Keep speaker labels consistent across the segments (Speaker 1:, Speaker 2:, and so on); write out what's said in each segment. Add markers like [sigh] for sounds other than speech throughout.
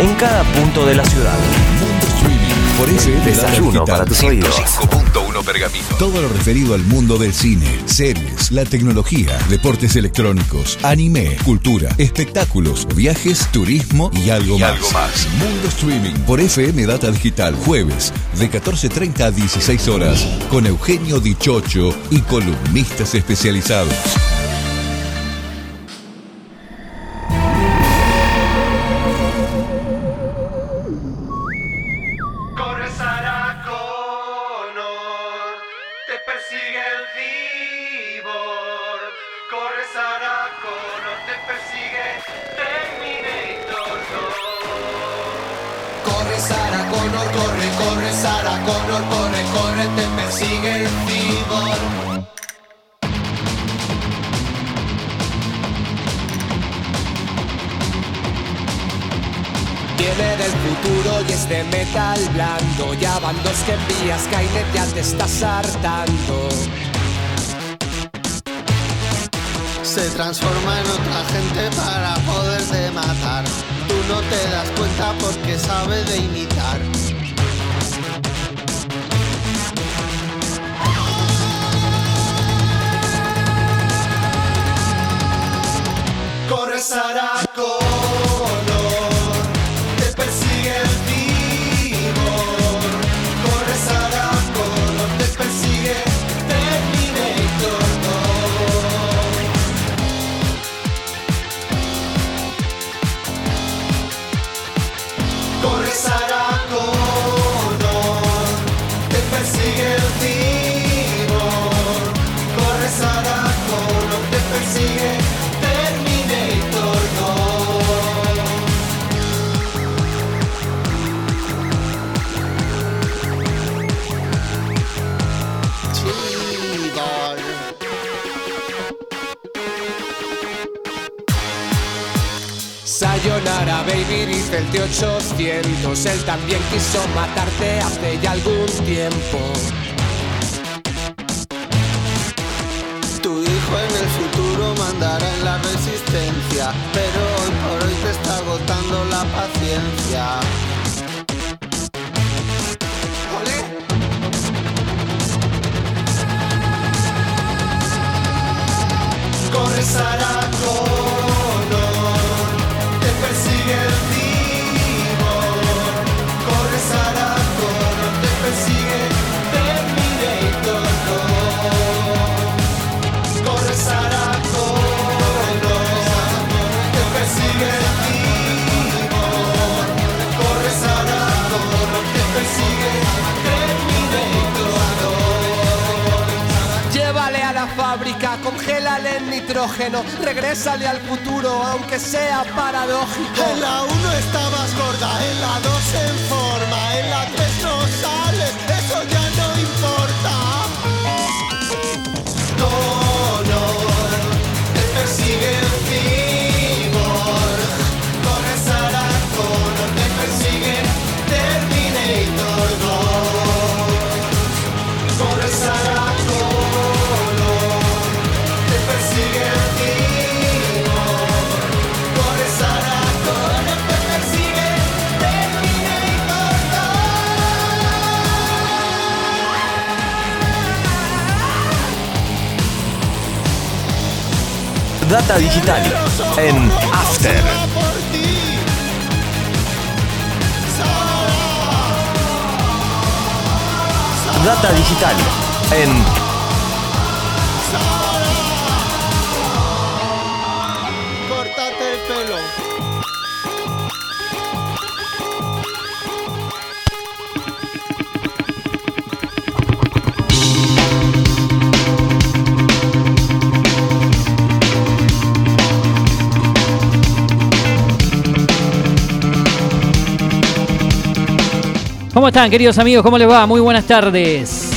Speaker 1: En cada punto de la ciudad.
Speaker 2: Mundo Streaming por FM
Speaker 1: Desayuno para tus oídos.
Speaker 3: 5.1 Pergamino.
Speaker 2: Todo lo referido al mundo del cine, series, la tecnología, deportes electrónicos, anime, cultura, espectáculos, viajes, turismo y algo
Speaker 3: Y
Speaker 2: más.
Speaker 3: algo más.
Speaker 2: Mundo Streaming por FM Data Digital, jueves de 14.30 a 16 horas, con Eugenio Dichocho y columnistas especializados.
Speaker 4: Futuro mandará nitrógeno, regrésale al futuro, aunque sea paradójico. En la 1 estabas gorda, en la 2 en forma, en la 3 no sales, eso ya no importa. Connor, te persigue el timor.
Speaker 1: Data digital en After. Data digital en
Speaker 5: ¿Cómo están, queridos amigos? ¿Cómo les va? Muy buenas tardes.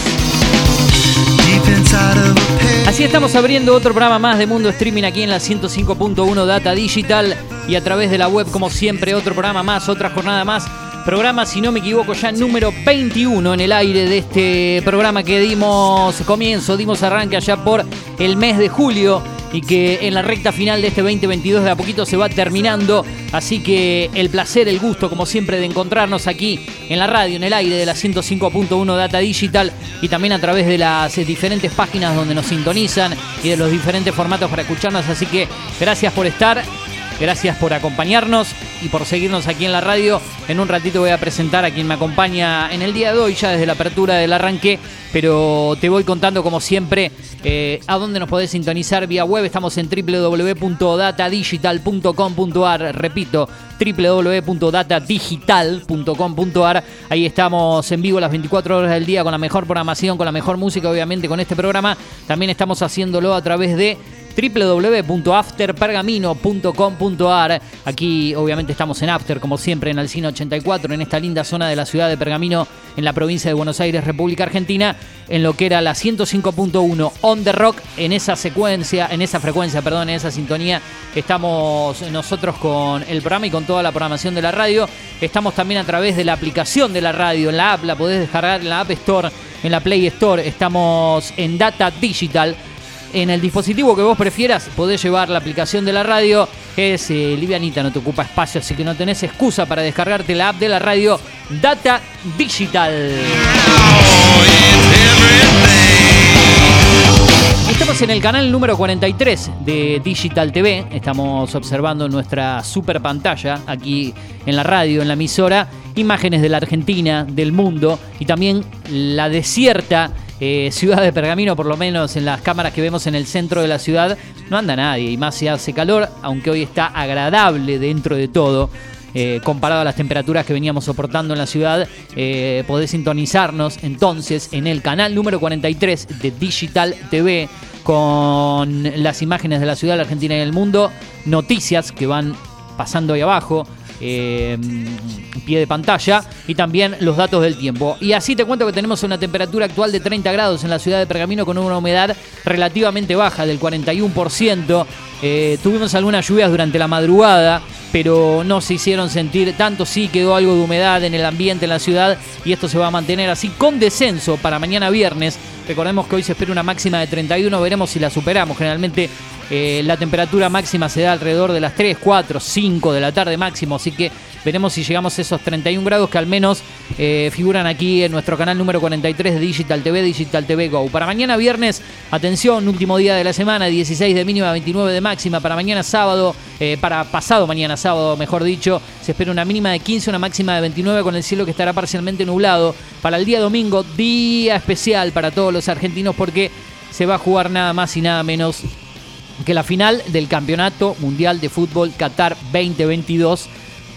Speaker 5: Así estamos abriendo otro programa más de Mundo Streaming aquí en la 105.1 Data Digital y a través de la web, como siempre, otro programa más, otra jornada más. Programa, si no me equivoco, ya número 21 en el aire de este programa que dimos comienzo, dimos arranque allá por el mes de julio y que en la recta final de este 2022 de a poquito se va terminando. Así que el placer, el gusto, como siempre, de encontrarnos aquí en la radio, en el aire de la 105.1 Data Digital y también a través de las diferentes páginas donde nos sintonizan y de los diferentes formatos para escucharnos. Así que gracias por estar. Gracias por acompañarnos y por seguirnos aquí en la radio. En un ratito voy a presentar a quien me acompaña en el día de hoy, ya desde la apertura del arranque, pero te voy contando como siempre eh, a dónde nos podés sintonizar vía web. Estamos en www.datadigital.com.ar, repito, www.datadigital.com.ar. Ahí estamos en vivo las 24 horas del día con la mejor programación, con la mejor música, obviamente, con este programa. También estamos haciéndolo a través de www.afterpergamino.com.ar. Aquí obviamente estamos en After, como siempre, en Alcina 84, en esta linda zona de la ciudad de Pergamino, en la provincia de Buenos Aires, República Argentina, en lo que era la 105.1 On The Rock, en esa secuencia, en esa frecuencia, perdón, en esa sintonía, estamos nosotros con el programa y con toda la programación de la radio. Estamos también a través de la aplicación de la radio, en la app, la podés descargar en la App Store, en la Play Store. Estamos en Data Digital en el dispositivo que vos prefieras, podés llevar la aplicación de la radio. Es eh, livianita, no te ocupa espacio, así que no tenés excusa para descargarte la app de la radio Data Digital. Estamos en el canal número 43 de Digital TV. Estamos observando nuestra super pantalla aquí en la radio, en la emisora, imágenes de la Argentina, del mundo y también la desierta eh, ciudad de Pergamino, por lo menos en las cámaras que vemos en el centro de la ciudad, no anda nadie y más se hace calor, aunque hoy está agradable dentro de todo. Eh, comparado a las temperaturas que veníamos soportando en la ciudad, eh, podés sintonizarnos entonces en el canal número 43 de Digital TV con las imágenes de la ciudad, la Argentina y el mundo, noticias que van pasando ahí abajo, eh, pie de pantalla y también los datos del tiempo. Y así te cuento que tenemos una temperatura actual de 30 grados en la ciudad de Pergamino con una humedad relativamente baja del 41%. Eh, tuvimos algunas lluvias durante la madrugada, pero no se hicieron sentir tanto. Sí quedó algo de humedad en el ambiente en la ciudad y esto se va a mantener así con descenso para mañana viernes. Recordemos que hoy se espera una máxima de 31, veremos si la superamos. Generalmente eh, la temperatura máxima se da alrededor de las 3, 4, 5 de la tarde máximo, así que veremos si llegamos a esos 31 grados que al menos eh, figuran aquí en nuestro canal número 43 de Digital TV, Digital TV Go. Para mañana viernes, atención, último día de la semana, 16 de mínima, 29 de máxima. Para mañana sábado, eh, para pasado mañana sábado, mejor dicho, se espera una mínima de 15, una máxima de 29 con el cielo que estará parcialmente nublado. Para el día domingo, día especial para todos los argentinos porque se va a jugar nada más y nada menos que la final del Campeonato Mundial de Fútbol Qatar 2022.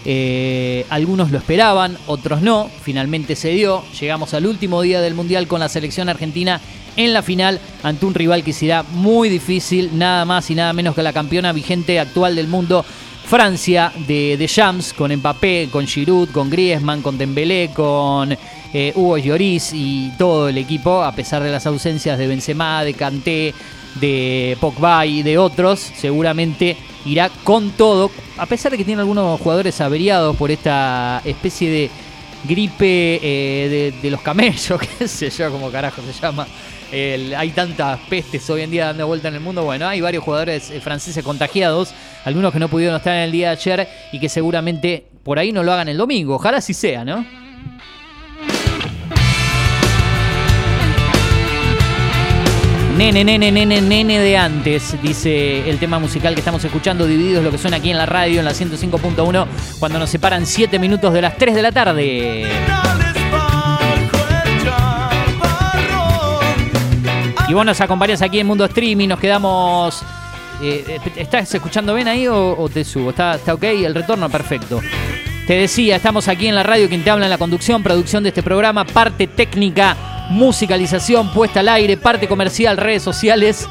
Speaker 5: Eh, algunos lo esperaban, otros no. Finalmente se dio. Llegamos al último día del Mundial con la selección argentina en la final ante un rival que será muy difícil, nada más y nada menos que la campeona vigente actual del mundo, Francia de, de Jams, con Mbappé, con Giroud, con Griezmann, con Dembélé, con eh, Hugo Lloris y todo el equipo, a pesar de las ausencias de Benzema, de Kanté, de Pogba y de otros, seguramente irá con todo, a pesar de que tiene algunos jugadores averiados por esta especie de gripe eh, de, los camellos, [laughs] qué sé yo, como carajo se llama. hay tantas pestes hoy en día dando vuelta en el mundo. Bueno, hay varios jugadores eh, franceses contagiados, algunos que no pudieron estar en el día de ayer y que seguramente por ahí no lo hagan el domingo. Ojalá sí sea, ¿no? Nene, nene, nene, nene de antes, dice el tema musical que estamos escuchando, divididos lo que suena aquí en la radio, en la 105.1, cuando nos separan 7 minutos de las 3 de la tarde. Y vos nos acompañas aquí en Mundo Streaming, nos quedamos... Eh, ¿Estás escuchando bien ahí o, te subo? ¿Está, ¿Está ok? El retorno, perfecto. Te decía, estamos aquí en la radio, quien te habla en la conducción, producción de este programa, parte técnica musicalización puesta al aire, parte comercial, redes sociales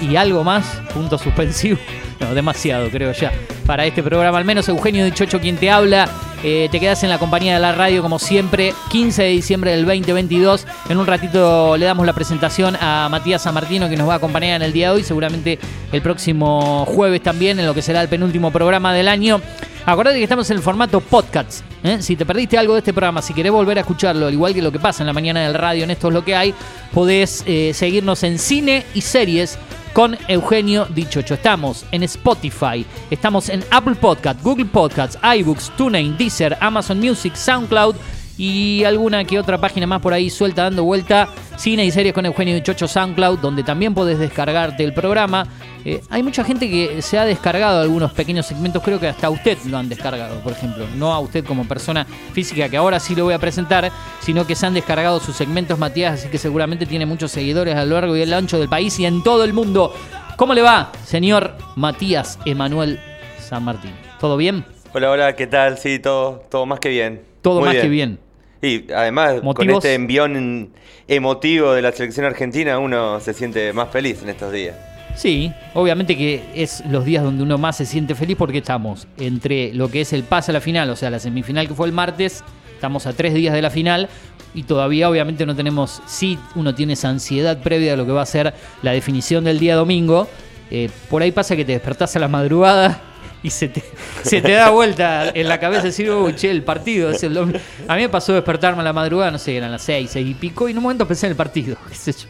Speaker 5: y algo más, punto suspensivo. [laughs] No, demasiado creo ya. Para este programa, al menos Eugenio Dichocho quien te habla. Eh, te quedas en la compañía de la radio como siempre, 15 de diciembre del 2022. En un ratito le damos la presentación a Matías San Martino que nos va a acompañar en el día de hoy, seguramente el próximo jueves también, en lo que será el penúltimo programa del año. Acordate que estamos en el formato podcast. ¿eh? Si te perdiste algo de este programa, si querés volver a escucharlo, al igual que lo que pasa en la mañana del radio, en esto es lo que hay, podés eh, seguirnos en cine y series con Eugenio Dichocho. Estamos en Spotify, estamos en Apple Podcast, Google Podcasts, iBooks, TuneIn, Deezer, Amazon Music, SoundCloud y alguna que otra página más por ahí suelta dando vuelta. Cine y series con Eugenio Dichocho SoundCloud, donde también podés descargarte el programa. Eh, hay mucha gente que se ha descargado algunos pequeños segmentos, creo que hasta usted lo han descargado, por ejemplo. No a usted como persona física, que ahora sí lo voy a presentar, sino que se han descargado sus segmentos, Matías, así que seguramente tiene muchos seguidores a lo largo y el ancho del país y en todo el mundo. ¿Cómo le va, señor Matías Emanuel San Martín? ¿Todo bien?
Speaker 6: Hola, hola, ¿qué tal? Sí, todo, todo más que bien.
Speaker 5: Todo
Speaker 6: Muy
Speaker 5: más que bien.
Speaker 6: Y además, con este envión emotivo de la selección argentina, uno se siente más feliz en estos días.
Speaker 5: Sí, obviamente que es los días donde uno más se siente feliz porque estamos entre lo que es el pase a la final, o sea, la semifinal que fue el martes, estamos a tres días de la final y todavía obviamente no tenemos, sí uno tiene esa ansiedad previa a lo que va a ser la definición del día domingo. Eh, por ahí pasa que te despertás a la madrugada y se te, se te da vuelta en la cabeza decir, uy, che, el partido es el domingo". A mí me pasó despertarme a la madrugada, no sé, eran las seis, seis y pico, y en un momento pensé en el partido.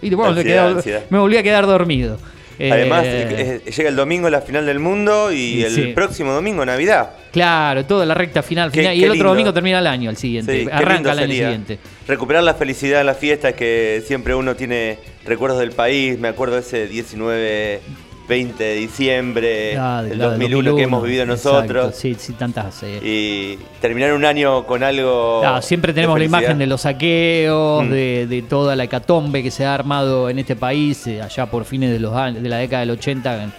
Speaker 5: y después me, quedé- volví a quedar dormido.
Speaker 6: Además,
Speaker 5: Eh,
Speaker 6: llega el domingo la final del mundo y el
Speaker 5: sí.
Speaker 6: próximo domingo Navidad.
Speaker 5: Claro, toda la recta final,
Speaker 6: Qué-
Speaker 5: final y el otro domingo termina el año, el siguiente.
Speaker 6: Sí,
Speaker 5: Arranca el año
Speaker 6: sería.
Speaker 5: siguiente.
Speaker 6: Recuperar la felicidad en las fiestas que siempre uno tiene recuerdos del país. Me acuerdo ese 19, 20 de diciembre
Speaker 5: de-
Speaker 6: del
Speaker 5: claro,
Speaker 6: 2001, que hemos vivido
Speaker 5: exacto,
Speaker 6: nosotros.
Speaker 5: Sí, sí, tantas. eh.
Speaker 6: Y terminar un año con algo.
Speaker 5: Ah, siempre tenemos la imagen de los saqueos,
Speaker 6: Mm.
Speaker 5: de, de toda la hecatombe que se ha armado en este país eh, allá por fines de, los, de la década del 80 en,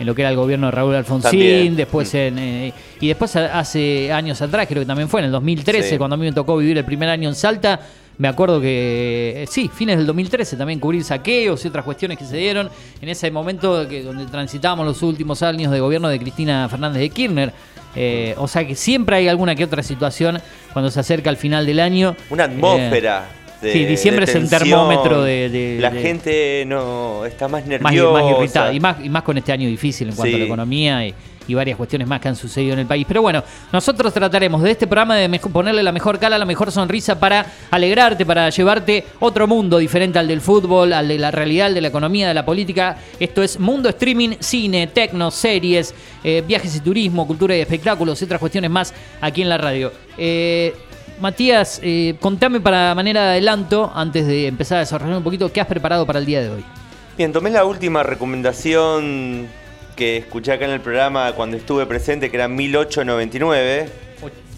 Speaker 5: en lo que era el gobierno de Raúl Alfonsín,
Speaker 6: También.
Speaker 5: después en, eh, y después hace años atrás, creo que también fue en el 2013,
Speaker 6: Sí.
Speaker 5: cuando a mí me tocó vivir el primer año en Salta, me acuerdo que, eh, sí, fines del 2013 también cubrir saqueos y otras cuestiones que se dieron en ese momento que, donde transitábamos los últimos años de gobierno de Cristina Fernández de Kirchner. Eh, o sea que siempre hay alguna que otra situación cuando se acerca al final del año.
Speaker 6: Una atmósfera. De-
Speaker 5: sí, diciembre
Speaker 6: de
Speaker 5: es el termómetro de- de-
Speaker 6: La gente no está más
Speaker 5: más,
Speaker 6: nerviosa.
Speaker 5: más irritada. Y más, y más con este año difícil en cuanto a la economía y, y varias cuestiones más que han sucedido en el país. Pero bueno, nosotros trataremos de este programa de ponerle la mejor cara, la mejor sonrisa para alegrarte, para llevarte otro mundo diferente al del fútbol, al de la realidad, al de la economía, de la política. Esto es Mundo Streaming, cine, tecno, series, eh, viajes y turismo, cultura y espectáculos y otras cuestiones más aquí en la radio. Eh, Matías, eh, contame para manera de adelanto, antes de empezar a desarrollar un poquito, ¿qué has preparado para el día de hoy?
Speaker 6: Bien, tomé la última recomendación que escuché acá en el programa cuando estuve presente, que era 1899.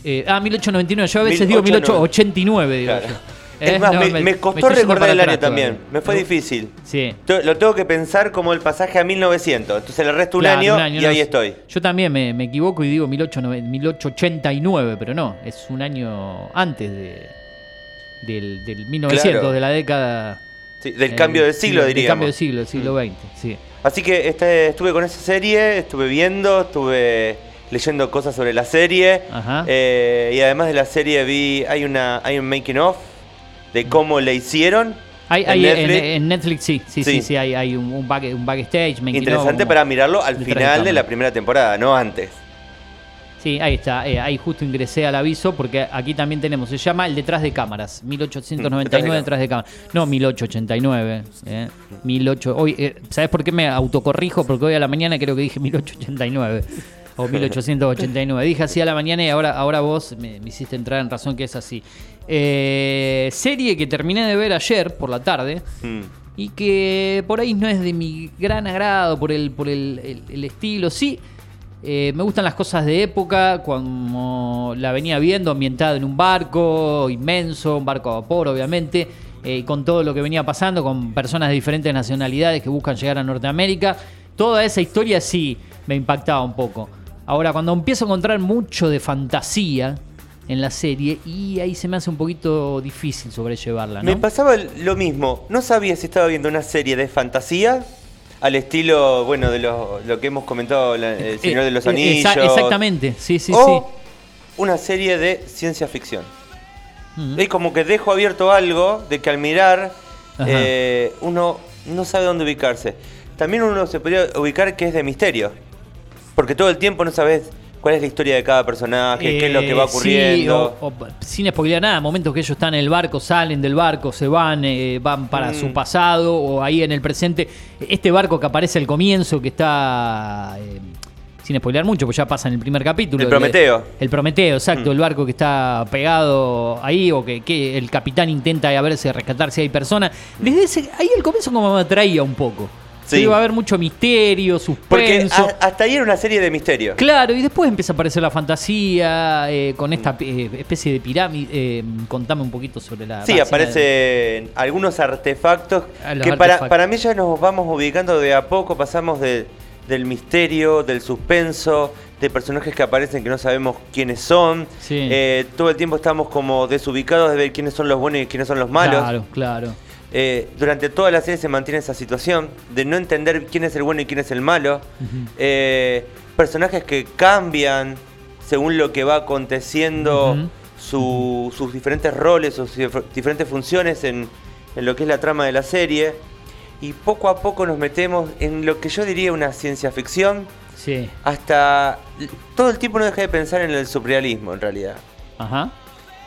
Speaker 5: Eh, ah, 1899. Yo a veces
Speaker 6: 1899.
Speaker 5: digo 1889. Digo
Speaker 6: Claro. Es más,
Speaker 5: no,
Speaker 6: me, costó recordar el año también. Me fue difícil.
Speaker 5: Sí.
Speaker 6: Lo tengo que pensar como el pasaje a 1900. Entonces le resto un,
Speaker 5: Claro,
Speaker 6: año,
Speaker 5: un año,
Speaker 6: y
Speaker 5: no,
Speaker 6: ahí estoy.
Speaker 5: Yo también me, me equivoco y digo 1889, 1889, pero no, es un año antes de, del, del 1900,
Speaker 6: Claro.
Speaker 5: de la década.
Speaker 6: Sí, del
Speaker 5: eh,
Speaker 6: cambio de siglo,
Speaker 5: Del
Speaker 6: diríamos.
Speaker 5: cambio de siglo, del siglo XX, sí.
Speaker 6: Así que este, estuve con esa serie, estuve viendo, estuve leyendo cosas sobre la serie.
Speaker 5: Ajá.
Speaker 6: eh, y además de la serie vi, hay una hay un making of de cómo le hicieron.
Speaker 5: Hay,
Speaker 6: en
Speaker 5: hay
Speaker 6: Netflix.
Speaker 5: en Netflix, sí, sí, sí,
Speaker 6: Sí.
Speaker 5: sí, hay, hay un, un, back- un backstage. of,
Speaker 6: Interesante para mirarlo al final de la primera temporada, no antes.
Speaker 5: Sí, ahí está. eh, ahí justo ingresé al aviso porque aquí también tenemos. Se llama el detrás de cámaras. 1899 detrás de cámaras. No 1889. Eh, 18, hoy, eh, ¿Sabes por qué me autocorrijo? Porque hoy a la mañana creo que dije 1889. O 1889. Dije así a la mañana y ahora, ahora vos me, me hiciste entrar en razón que es así. Eh, serie que terminé de ver ayer por la tarde
Speaker 6: Mm.
Speaker 5: y que por ahí no es de mi gran agrado por el, por el, el- el estilo. Sí, eh, me gustan las cosas de época, como la venía viendo ambientada en un barco inmenso, un barco a vapor obviamente, eh, con todo lo que venía pasando, con personas de diferentes nacionalidades que buscan llegar a Norteamérica. Toda esa historia sí me impactaba un poco. Ahora, cuando empiezo a encontrar mucho de fantasía en la serie, y ahí se me hace un poquito difícil sobrellevarla, ¿no?
Speaker 6: Me pasaba lo mismo. No sabía si estaba viendo una serie de fantasía al estilo, bueno, de lo, lo que hemos comentado, la- El Señor de los
Speaker 5: Eh,
Speaker 6: Anillos.
Speaker 5: exa- exactamente, sí, sí,
Speaker 6: o una serie de ciencia ficción.
Speaker 5: sí.
Speaker 6: Es como que dejo abierto algo de que al mirar eh, uno no sabe dónde ubicarse. También uno se podría ubicar que es de misterio. Porque todo el tiempo no sabes cuál es la historia de cada personaje, qué es lo que va
Speaker 5: Eh, sí,
Speaker 6: ocurriendo.
Speaker 5: o- o- sin spoilear nada, momentos que ellos están en el barco, salen del barco, se van, eh, van para
Speaker 6: Mm.
Speaker 5: su pasado o ahí en el presente. Este barco que aparece al comienzo, que está. eh, sin spoilear mucho, pues ya pasa en el primer capítulo.
Speaker 6: El Prometeo.
Speaker 5: El Prometeo, exacto,
Speaker 6: Mm.
Speaker 5: el barco que está pegado ahí o que, que el capitán intenta a ver si rescatar si hay personas. Desde ese, ahí el comienzo como me atraía un poco.
Speaker 6: Sí.
Speaker 5: Va a haber mucho misterio,
Speaker 6: Porque
Speaker 5: suspenso.
Speaker 6: a- hasta ahí era una serie de misterio.
Speaker 5: Claro, y después empieza a aparecer la fantasía eh, con esta eh, especie de pirámide. eh, contame un poquito sobre la.
Speaker 6: Sí, aparecen algunos artefactos
Speaker 5: Ah,
Speaker 6: que para,
Speaker 5: artefactos.
Speaker 6: para mí ya nos vamos ubicando de a poco, pasamos de- del misterio, del suspenso, de personajes que aparecen que no sabemos quiénes son.
Speaker 5: Sí.
Speaker 6: Eh, todo el tiempo estamos como desubicados de ver quiénes son los buenos y quiénes son los malos.
Speaker 5: Claro, claro.
Speaker 6: Eh, durante toda la serie se mantiene esa situación de no entender quién es el bueno y quién es el malo. Eh, personajes que cambian según lo que va aconteciendo, su- sus diferentes roles, sus dif- diferentes funciones en, en lo que es la trama de la serie. Y poco a poco nos metemos en lo que yo diría una ciencia ficción.
Speaker 5: Sí.
Speaker 6: Hasta todo el tiempo no deja de pensar en el surrealismo en realidad.
Speaker 5: Ajá.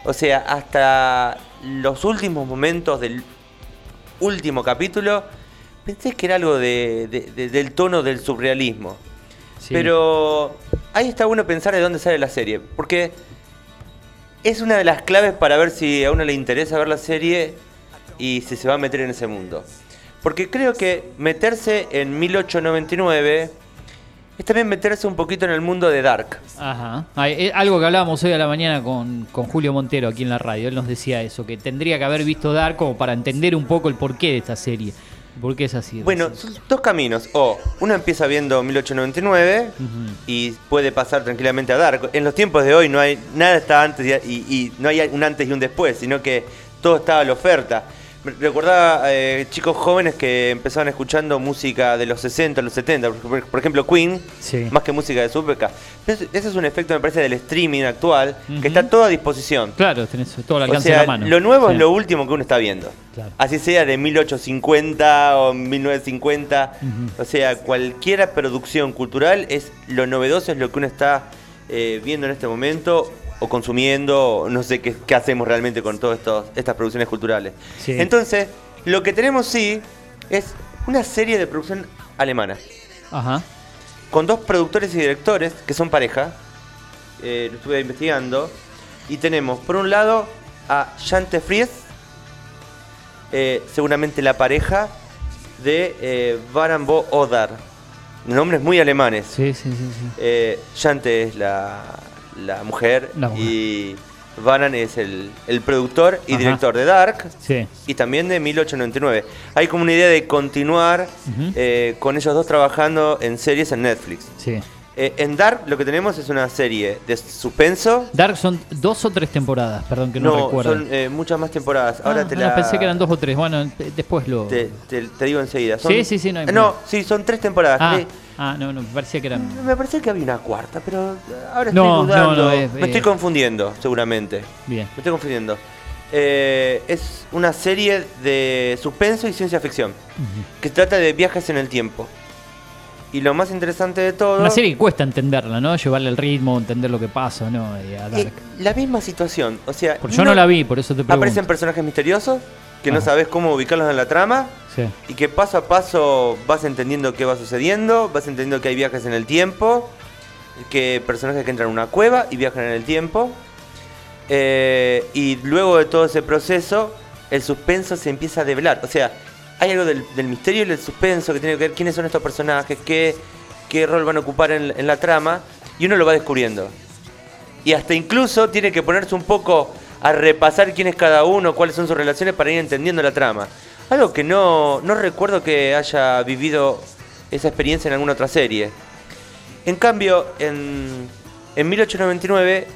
Speaker 6: O sea, hasta los últimos momentos del último capítulo, pensé que era algo de- de- de- del tono del surrealismo.
Speaker 5: Sí.
Speaker 6: Pero ahí está bueno pensar de dónde sale la serie, porque es una de las claves para ver si a uno le interesa ver la serie y si se va a meter en ese mundo. Porque creo que meterse en 1899 es también meterse un poquito en el mundo de Dark.
Speaker 5: Ajá. Ah, eh, algo que hablábamos hoy a la mañana con, con Julio Montero aquí en la radio. Él nos decía eso, que tendría que haber visto Dark como para entender un poco el porqué de esta serie. ¿Por qué es así?
Speaker 6: Bueno, son dos caminos. O uno empieza viendo 1899
Speaker 5: Ujú.
Speaker 6: y puede pasar tranquilamente a Dark. En los tiempos de hoy no hay nada está antes y, y- y no hay un antes y un después, sino que todo estaba a la oferta. Recordaba eh, chicos jóvenes que empezaban escuchando música de los 60, los 70, por, por ejemplo Queen,
Speaker 5: Sí.
Speaker 6: más que música de su época. Ese es un efecto, me parece, del streaming actual, que está todo a disposición.
Speaker 5: Claro, tenés todo el
Speaker 6: O
Speaker 5: alcance
Speaker 6: sea,
Speaker 5: de la mano.
Speaker 6: lo nuevo
Speaker 5: Sí.
Speaker 6: es lo último que uno está viendo.
Speaker 5: Claro.
Speaker 6: Así sea de 1850 o 1950.
Speaker 5: Ujú.
Speaker 6: O sea, cualquier producción cultural es lo novedoso, es lo que uno está eh, viendo en este momento o consumiendo, no sé qué, qué hacemos realmente con todas estas producciones culturales.
Speaker 5: Sí.
Speaker 6: Entonces, lo que tenemos sí es una serie de producción alemana,
Speaker 5: Ajá.
Speaker 6: con dos productores y directores que son pareja. Eh, lo estuve investigando. Y tenemos, por un lado, a Jante Fries, eh, seguramente la pareja de eh, Baran Bo Odar. Nombres muy alemanes.
Speaker 5: Sí, sí, sí. sí.
Speaker 6: Eh, Jante es la, la mujer
Speaker 5: La mujer.
Speaker 6: y Baran es el, el productor y
Speaker 5: Ajá.
Speaker 6: director de Dark
Speaker 5: Sí.
Speaker 6: y también de 1899. Hay como una idea de continuar eh, con ellos dos trabajando en series en Netflix.
Speaker 5: Sí.
Speaker 6: Eh, en Dark lo que tenemos es una serie de suspenso.
Speaker 5: Dark son dos o tres temporadas, perdón que no, recuerdo.
Speaker 6: son eh, muchas más temporadas. Ahora
Speaker 5: Ah,
Speaker 6: te
Speaker 5: no,
Speaker 6: la
Speaker 5: pensé que eran dos o tres. Bueno, después lo.
Speaker 6: Te, te- te digo enseguida. Son-
Speaker 5: Sí, sí, sí, no hay
Speaker 6: No, sí, son tres temporadas.
Speaker 5: ah, ah, no, no, me parecía que eran.
Speaker 6: Me parecía que había una cuarta, pero ahora estoy
Speaker 5: No, no,
Speaker 6: dudando.
Speaker 5: no, es-
Speaker 6: Me estoy
Speaker 5: eh.
Speaker 6: confundiendo, seguramente.
Speaker 5: Bien.
Speaker 6: Me estoy confundiendo. Eh, es una serie de suspenso y ciencia ficción que trata de viajes en el tiempo. Y lo más interesante de todo.
Speaker 5: Una serie que cuesta entenderla, ¿no? Llevarle el ritmo, entender lo que pasa, ¿no? Eh, a
Speaker 6: eh,
Speaker 5: Dark.
Speaker 6: la misma situación. O sea,
Speaker 5: Porque yo no la vi, por eso te pregunto.
Speaker 6: Aparecen personajes misteriosos que no sabes cómo ubicarlos en la trama.
Speaker 5: Sí.
Speaker 6: Y que paso a paso vas entendiendo qué va sucediendo, vas entendiendo que hay viajes en el tiempo, que personajes que entran en una cueva y viajan en el tiempo. Eh, y luego de todo ese proceso, el suspenso se empieza a develar. O sea, hay algo del, del misterio y del suspenso que tiene que ver quiénes son estos personajes, qué, qué rol van a ocupar en, en la trama, y uno lo va descubriendo. Y hasta incluso tiene que ponerse un poco a repasar quién es cada uno, cuáles son sus relaciones para ir entendiendo la trama. Algo que no, no recuerdo que haya vivido esa experiencia en alguna otra serie. En cambio, en, en 1899,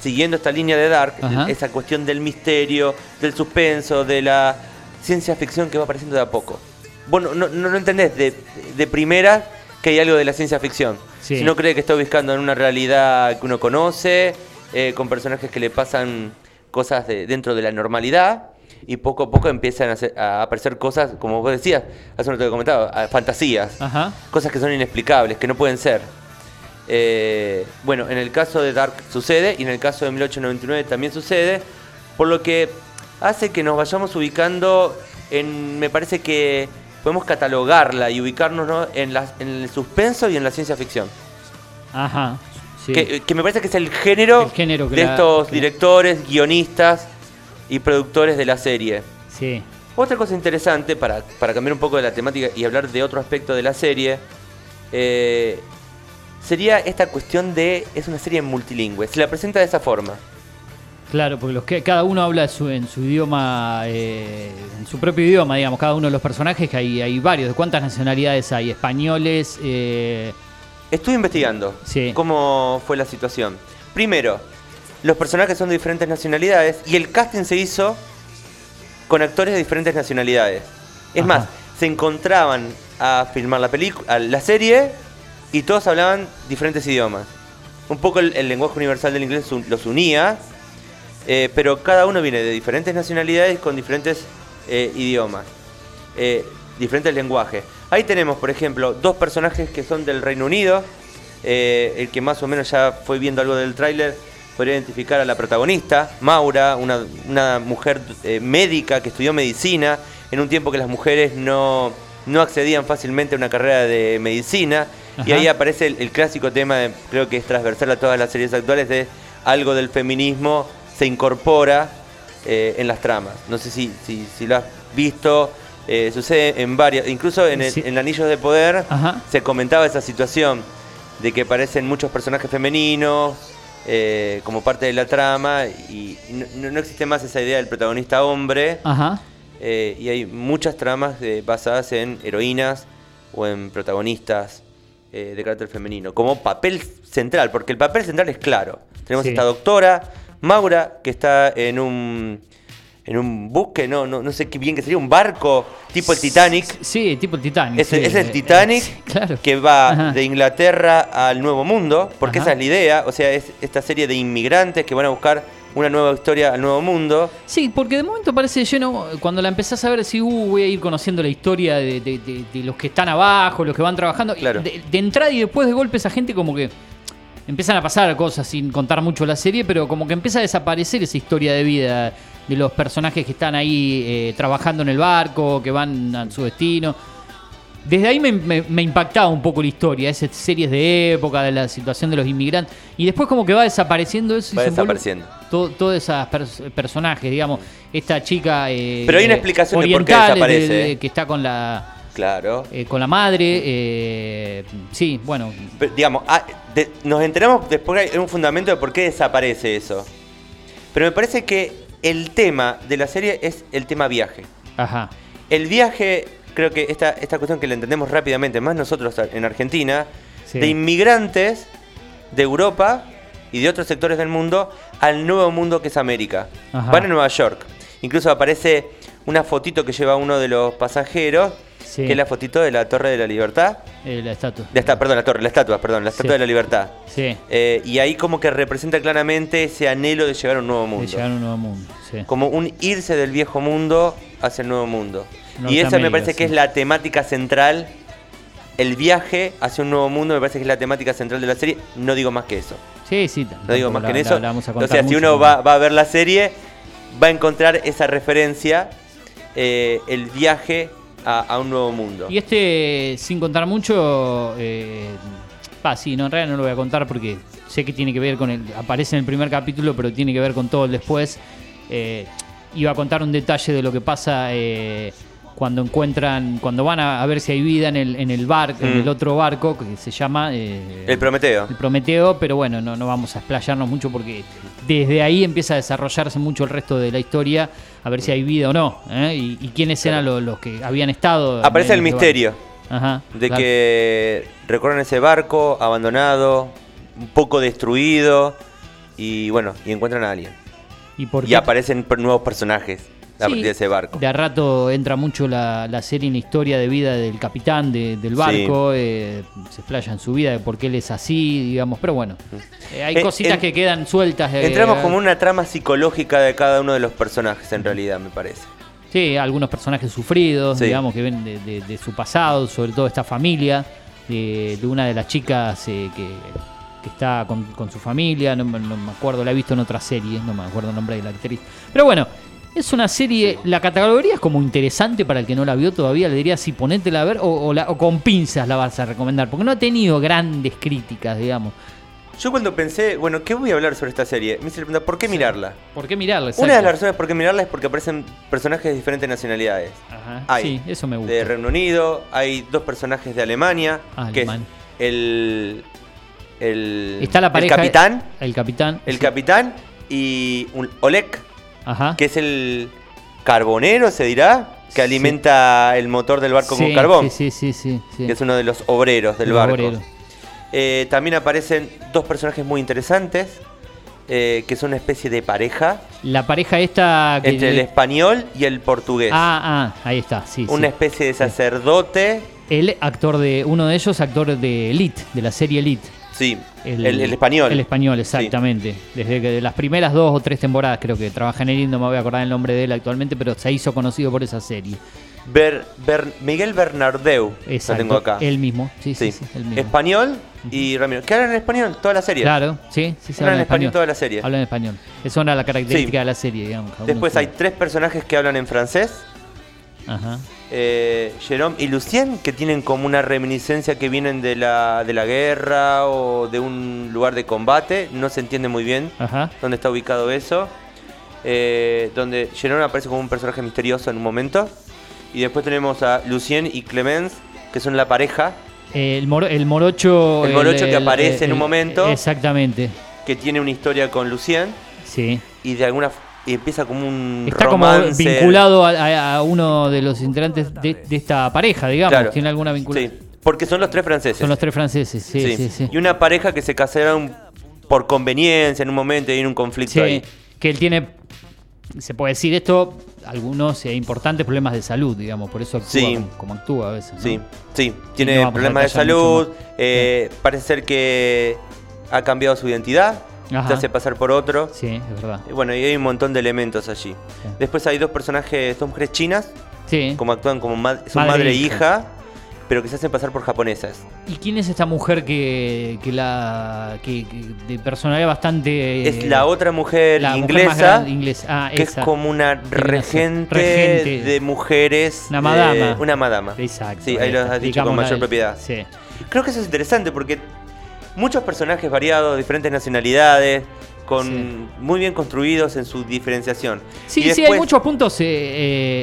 Speaker 6: siguiendo esta línea de Dark,
Speaker 5: Ajá.
Speaker 6: esa cuestión del misterio, del suspenso, de la ciencia ficción que va apareciendo de a poco. Bueno, no, no, no entendés de, de primera que hay algo de la ciencia ficción.
Speaker 5: Sí.
Speaker 6: Si no cree que está buscando en una realidad que uno conoce, eh, con personajes que le pasan cosas de- dentro de la normalidad, y poco a poco empiezan a, hacer- a aparecer cosas, como vos decías, hace un rato que comentaba, fantasías,
Speaker 5: Ajá.
Speaker 6: cosas que son inexplicables, que no pueden ser. Eh, bueno, en el caso de Dark sucede y en el caso de 1899 también sucede, por lo que hace que nos vayamos ubicando en, me parece que podemos catalogarla y ubicarnos ¿no? en, la- en el suspenso y en la ciencia ficción.
Speaker 5: Ajá. Sí.
Speaker 6: Que, que me parece que es el género,
Speaker 5: El género que
Speaker 6: de
Speaker 5: la-
Speaker 6: estos directores, guionistas y productores de la serie.
Speaker 5: Sí.
Speaker 6: Otra cosa interesante, para, para cambiar un poco de la temática y hablar de otro aspecto de la serie, eh, sería esta cuestión de, es una serie multilingüe, se la presenta de esa forma.
Speaker 5: Claro, porque los que cada uno habla su- en su idioma, eh, en su propio idioma, digamos, cada uno de los personajes, que hay, hay varios. ¿De cuántas nacionalidades hay? Españoles, eh,
Speaker 6: Estuve investigando
Speaker 5: Sí.
Speaker 6: cómo fue la situación. Primero, los personajes son de diferentes nacionalidades y el casting se hizo con actores de diferentes nacionalidades. Es
Speaker 5: Ajá.
Speaker 6: más, se encontraban a filmar la película, la serie y todos hablaban diferentes idiomas. Un poco el, el lenguaje universal del inglés los unía, eh, pero cada uno viene de diferentes nacionalidades con diferentes eh, idiomas, eh, diferentes lenguajes. Ahí tenemos, por ejemplo, dos personajes que son del Reino Unido. eh, el que más o menos ya fue viendo algo del tráiler podría identificar a la protagonista, Maura, una, una mujer eh, médica que estudió medicina en un tiempo que las mujeres no, no accedían fácilmente a una carrera de medicina. Y ahí aparece el, el clásico tema, de- creo que es transversal a todas las series actuales, de algo del feminismo se incorpora eh, en las tramas. No sé si, si, si lo has visto, eh, sucede en varias, incluso en, el-
Speaker 5: Sí.
Speaker 6: en Anillos de Poder
Speaker 5: Ajá.
Speaker 6: se comentaba esa situación de que aparecen muchos personajes femeninos eh, como parte de la trama y no, no- no existe más esa idea del protagonista hombre
Speaker 5: ajá.
Speaker 6: eh, y hay muchas tramas basadas en heroínas o en protagonistas de carácter femenino, como papel central, porque el papel central es claro. Tenemos
Speaker 5: Sí.
Speaker 6: esta doctora, Maura, que está en un, en un buque, no, no, no sé qué bien que sería, un barco tipo el Titanic.
Speaker 5: Sí, tipo el Titanic.
Speaker 6: Es,
Speaker 5: sí,
Speaker 6: es el Titanic
Speaker 5: eh, [laughs] claro.
Speaker 6: que va
Speaker 5: Ajá.
Speaker 6: de Inglaterra al Nuevo Mundo, porque
Speaker 5: Ajá.
Speaker 6: esa es la idea, o sea, es esta serie de inmigrantes que van a buscar una nueva historia al Nuevo Mundo.
Speaker 5: Sí, porque de momento parece lleno, cuando la empezás a ver, sí, uh, voy a ir conociendo la historia de, de- de- de los que están abajo, los que van trabajando.
Speaker 6: Claro.
Speaker 5: De, de entrada y después de golpe esa gente como que empiezan a pasar cosas sin contar mucho la serie, pero como que empieza a desaparecer esa historia de vida de los personajes que están ahí eh, trabajando en el barco, que van a su destino. Desde ahí me, me- me impactaba un poco la historia, esas series de época, de la situación de los inmigrantes. Y después como que va desapareciendo eso.
Speaker 6: Va desapareciendo.
Speaker 5: to- todos esos pers- personajes, digamos. Esta chica... eh,
Speaker 6: Pero hay una explicación de por qué desaparece,
Speaker 5: de- de-
Speaker 6: eh.
Speaker 5: que está con la...
Speaker 6: Claro.
Speaker 5: eh, con la madre, eh, sí, bueno,
Speaker 6: Pero, digamos, ah, de- nos enteramos después hay un fundamento de por qué desaparece eso. Pero me parece que el tema de la serie es el tema viaje.
Speaker 5: ajá,
Speaker 6: El viaje, creo que esta, esta cuestión que la entendemos rápidamente, más nosotros en Argentina,
Speaker 5: Sí.
Speaker 6: de inmigrantes de Europa y de otros sectores del mundo al nuevo mundo que es América.
Speaker 5: Ajá.
Speaker 6: Van a Nueva York. Incluso aparece una fotito que lleva uno de los pasajeros,
Speaker 5: Sí.
Speaker 6: que es la fotito de la Torre de la Libertad.
Speaker 5: eh, la estatua.
Speaker 6: Ya está, perdón, la torre, la estatua, perdón, la estatua
Speaker 5: Sí.
Speaker 6: de la libertad.
Speaker 5: Sí,
Speaker 6: Eh, y ahí como que representa claramente ese anhelo de llegar a un nuevo
Speaker 5: de
Speaker 6: mundo.
Speaker 5: llegar a un nuevo mundo, sí.
Speaker 6: Como un irse del viejo mundo hacia el nuevo mundo. Y esa me parece que es la temática central. El viaje hacia un nuevo mundo me parece que es la temática central de la serie. No digo más que eso.
Speaker 5: Sí, sí.
Speaker 6: No digo más que en
Speaker 5: la-
Speaker 6: eso.
Speaker 5: la- la vamos a
Speaker 6: o
Speaker 5: contar
Speaker 6: sea, si
Speaker 5: mucho,
Speaker 6: uno
Speaker 5: ¿no?
Speaker 6: va, va a ver la serie, va a encontrar esa referencia, eh, el viaje a, un nuevo mundo.
Speaker 5: Y este, sin contar mucho, eh, pa, sí, no, en realidad no lo voy a contar porque sé que tiene que ver con el. Aparece en el primer capítulo, pero tiene que ver con todo el después. Eh, iba a contar un detalle de lo que pasa eh, cuando encuentran. Cuando van a, a ver si hay vida en el, en el barco, en
Speaker 6: Mm.
Speaker 5: el otro barco que se llama. eh,
Speaker 6: El Prometeo.
Speaker 5: el Prometeo, pero bueno, no, no vamos a explayarnos mucho porque desde ahí empieza a desarrollarse mucho el resto de la historia, a ver si hay vida o no, ¿eh? y, y quiénes eran los, los que habían estado.
Speaker 6: Aparece el misterio.
Speaker 5: Ajá.
Speaker 6: De
Speaker 5: claro.
Speaker 6: que recorren ese barco abandonado, un poco destruido, y bueno, y encuentran a alguien.
Speaker 5: ¿Y, por
Speaker 6: Y
Speaker 5: qué?
Speaker 6: aparecen nuevos personajes
Speaker 5: Sí,
Speaker 6: de ese barco.
Speaker 5: De a rato entra mucho la, la serie en la historia de vida del capitán de- del barco, eh, se explaya en su vida de por qué él es así, digamos, pero bueno, eh, hay
Speaker 6: Eh,
Speaker 5: cositas
Speaker 6: en-
Speaker 5: que quedan sueltas. eh,
Speaker 6: Entramos como una trama psicológica de cada uno de los personajes, en realidad, me parece.
Speaker 5: Sí, algunos personajes sufridos,
Speaker 6: Sí.
Speaker 5: digamos, que ven de, de- de su pasado, sobre todo esta familia, de, de una de las chicas eh, que, que está con, con su familia, no me acuerdo, la he visto en otra serie, no me acuerdo el nombre de la actriz. Pero bueno, es una serie, la categoría es como interesante para el que no la vio todavía, le diría si ponétela a ver o, o la- o con pinzas la vas a recomendar, porque no ha tenido grandes críticas, digamos.
Speaker 6: Yo cuando pensé, bueno, ¿qué voy a hablar sobre esta serie? Me hice la pregunta, ¿por qué mirarla?
Speaker 5: ¿Por qué mirarla?
Speaker 6: Una de las razones por qué mirarla es porque aparecen personajes de diferentes nacionalidades.
Speaker 5: Ajá,
Speaker 6: Hay
Speaker 5: Sí, eso me gusta.
Speaker 6: de Reino Unido, hay dos personajes de Alemania,
Speaker 5: Ah,
Speaker 6: que
Speaker 5: alemán.
Speaker 6: es el, el,
Speaker 5: Está la pareja.
Speaker 6: el capitán,
Speaker 5: El capitán.
Speaker 6: el
Speaker 5: sí.
Speaker 6: capitán y un Oleg,
Speaker 5: Ajá.
Speaker 6: que es el carbonero, se dirá, que
Speaker 5: Sí.
Speaker 6: alimenta el motor del barco
Speaker 5: Sí,
Speaker 6: con carbón,
Speaker 5: Sí, sí, sí.
Speaker 6: que es uno de los obreros del
Speaker 5: Los
Speaker 6: barco.
Speaker 5: obreros.
Speaker 6: Eh, también aparecen dos personajes muy interesantes, eh, que son una especie de pareja
Speaker 5: La pareja esta. que-
Speaker 6: entre el español y el portugués.
Speaker 5: Ah, ah, ahí está, sí.
Speaker 6: una especie de sacerdote,
Speaker 5: El actor de. Uno de ellos, actor de Elite, de la serie Elite.
Speaker 6: Sí, el, el español.
Speaker 5: El español, exactamente. Desde que de las primeras dos o tres temporadas creo que trabaja en Elite, no me voy a acordar el nombre de él actualmente, pero se hizo conocido por esa serie.
Speaker 6: Ber- Ber- Miguel Bernardeu, lo
Speaker 5: Exacto.
Speaker 6: tengo acá.
Speaker 5: Él mismo, sí, sí,
Speaker 6: Sí.
Speaker 5: sí, él mismo.
Speaker 6: Español y Ramiro. ¿Qué hablan en español? Toda la serie.
Speaker 5: Claro, sí, sí, se
Speaker 6: Hablan
Speaker 5: habla
Speaker 6: en español toda la serie.
Speaker 5: Hablan en español. Esa era la característica
Speaker 6: Sí.
Speaker 5: de la serie, digamos.
Speaker 6: Después hay tres personajes que hablan en francés.
Speaker 5: Ajá.
Speaker 6: eh, Jerome y Lucien, que tienen como una reminiscencia que vienen de la, de la guerra o de un lugar de combate. No se entiende muy bien
Speaker 5: Ajá.
Speaker 6: dónde está ubicado eso. Eh, donde Jerome aparece como un personaje misterioso en un momento. Y después tenemos a Lucien y Clemence, que son la pareja,
Speaker 5: El, moro- el morocho.
Speaker 6: El morocho que aparece en un momento.
Speaker 5: Exactamente.
Speaker 6: que tiene una historia con Lucien.
Speaker 5: Sí.
Speaker 6: Y de alguna f- y empieza como un
Speaker 5: Está como vinculado a, a- a uno de los integrantes de, de esta pareja, digamos.
Speaker 6: Claro.
Speaker 5: Tiene alguna vinculación.
Speaker 6: Sí, porque son los tres franceses.
Speaker 5: Son los tres franceses, sí, sí, sí. Sí,
Speaker 6: Y una pareja que se casaron por conveniencia en un momento y hay un conflicto
Speaker 5: Sí,
Speaker 6: ahí.
Speaker 5: que él tiene, se puede decir esto, algunos eh, importantes problemas de salud, digamos, por eso actúa como, como actúa a veces. ¿no?
Speaker 6: Sí, sí. Tiene problemas de salud. eh, Parece ser que ha cambiado su identidad.
Speaker 5: Ajá.
Speaker 6: Se hace pasar por otro.
Speaker 5: Sí, es verdad.
Speaker 6: Y bueno, y hay un montón de elementos allí.
Speaker 5: Sí.
Speaker 6: Después hay dos personajes, dos mujeres chinas,
Speaker 5: Sí.
Speaker 6: como actúan como ma- son
Speaker 5: Madre
Speaker 6: madre,
Speaker 5: e
Speaker 6: e
Speaker 5: hija.
Speaker 6: hija, pero que se hacen pasar por japonesas.
Speaker 5: ¿Y quién es esta mujer que, que la que, que de personalidad bastante
Speaker 6: es la otra mujer
Speaker 5: la mujer
Speaker 6: inglesa,
Speaker 5: grande, inglesa. Ah,
Speaker 6: que
Speaker 5: esa.
Speaker 6: es como una regente,
Speaker 5: regente.
Speaker 6: de mujeres.
Speaker 5: Una
Speaker 6: de-
Speaker 5: madama.
Speaker 6: una madama.
Speaker 5: Exacto.
Speaker 6: Sí, ahí lo has dicho con mayor propiedad.
Speaker 5: Sí.
Speaker 6: Creo que eso es interesante porque muchos personajes variados, diferentes nacionalidades, con
Speaker 5: Sí.
Speaker 6: muy bien construidos en su diferenciación.
Speaker 5: Sí,
Speaker 6: Y
Speaker 5: sí, hay
Speaker 6: después-
Speaker 5: muchos puntos eh,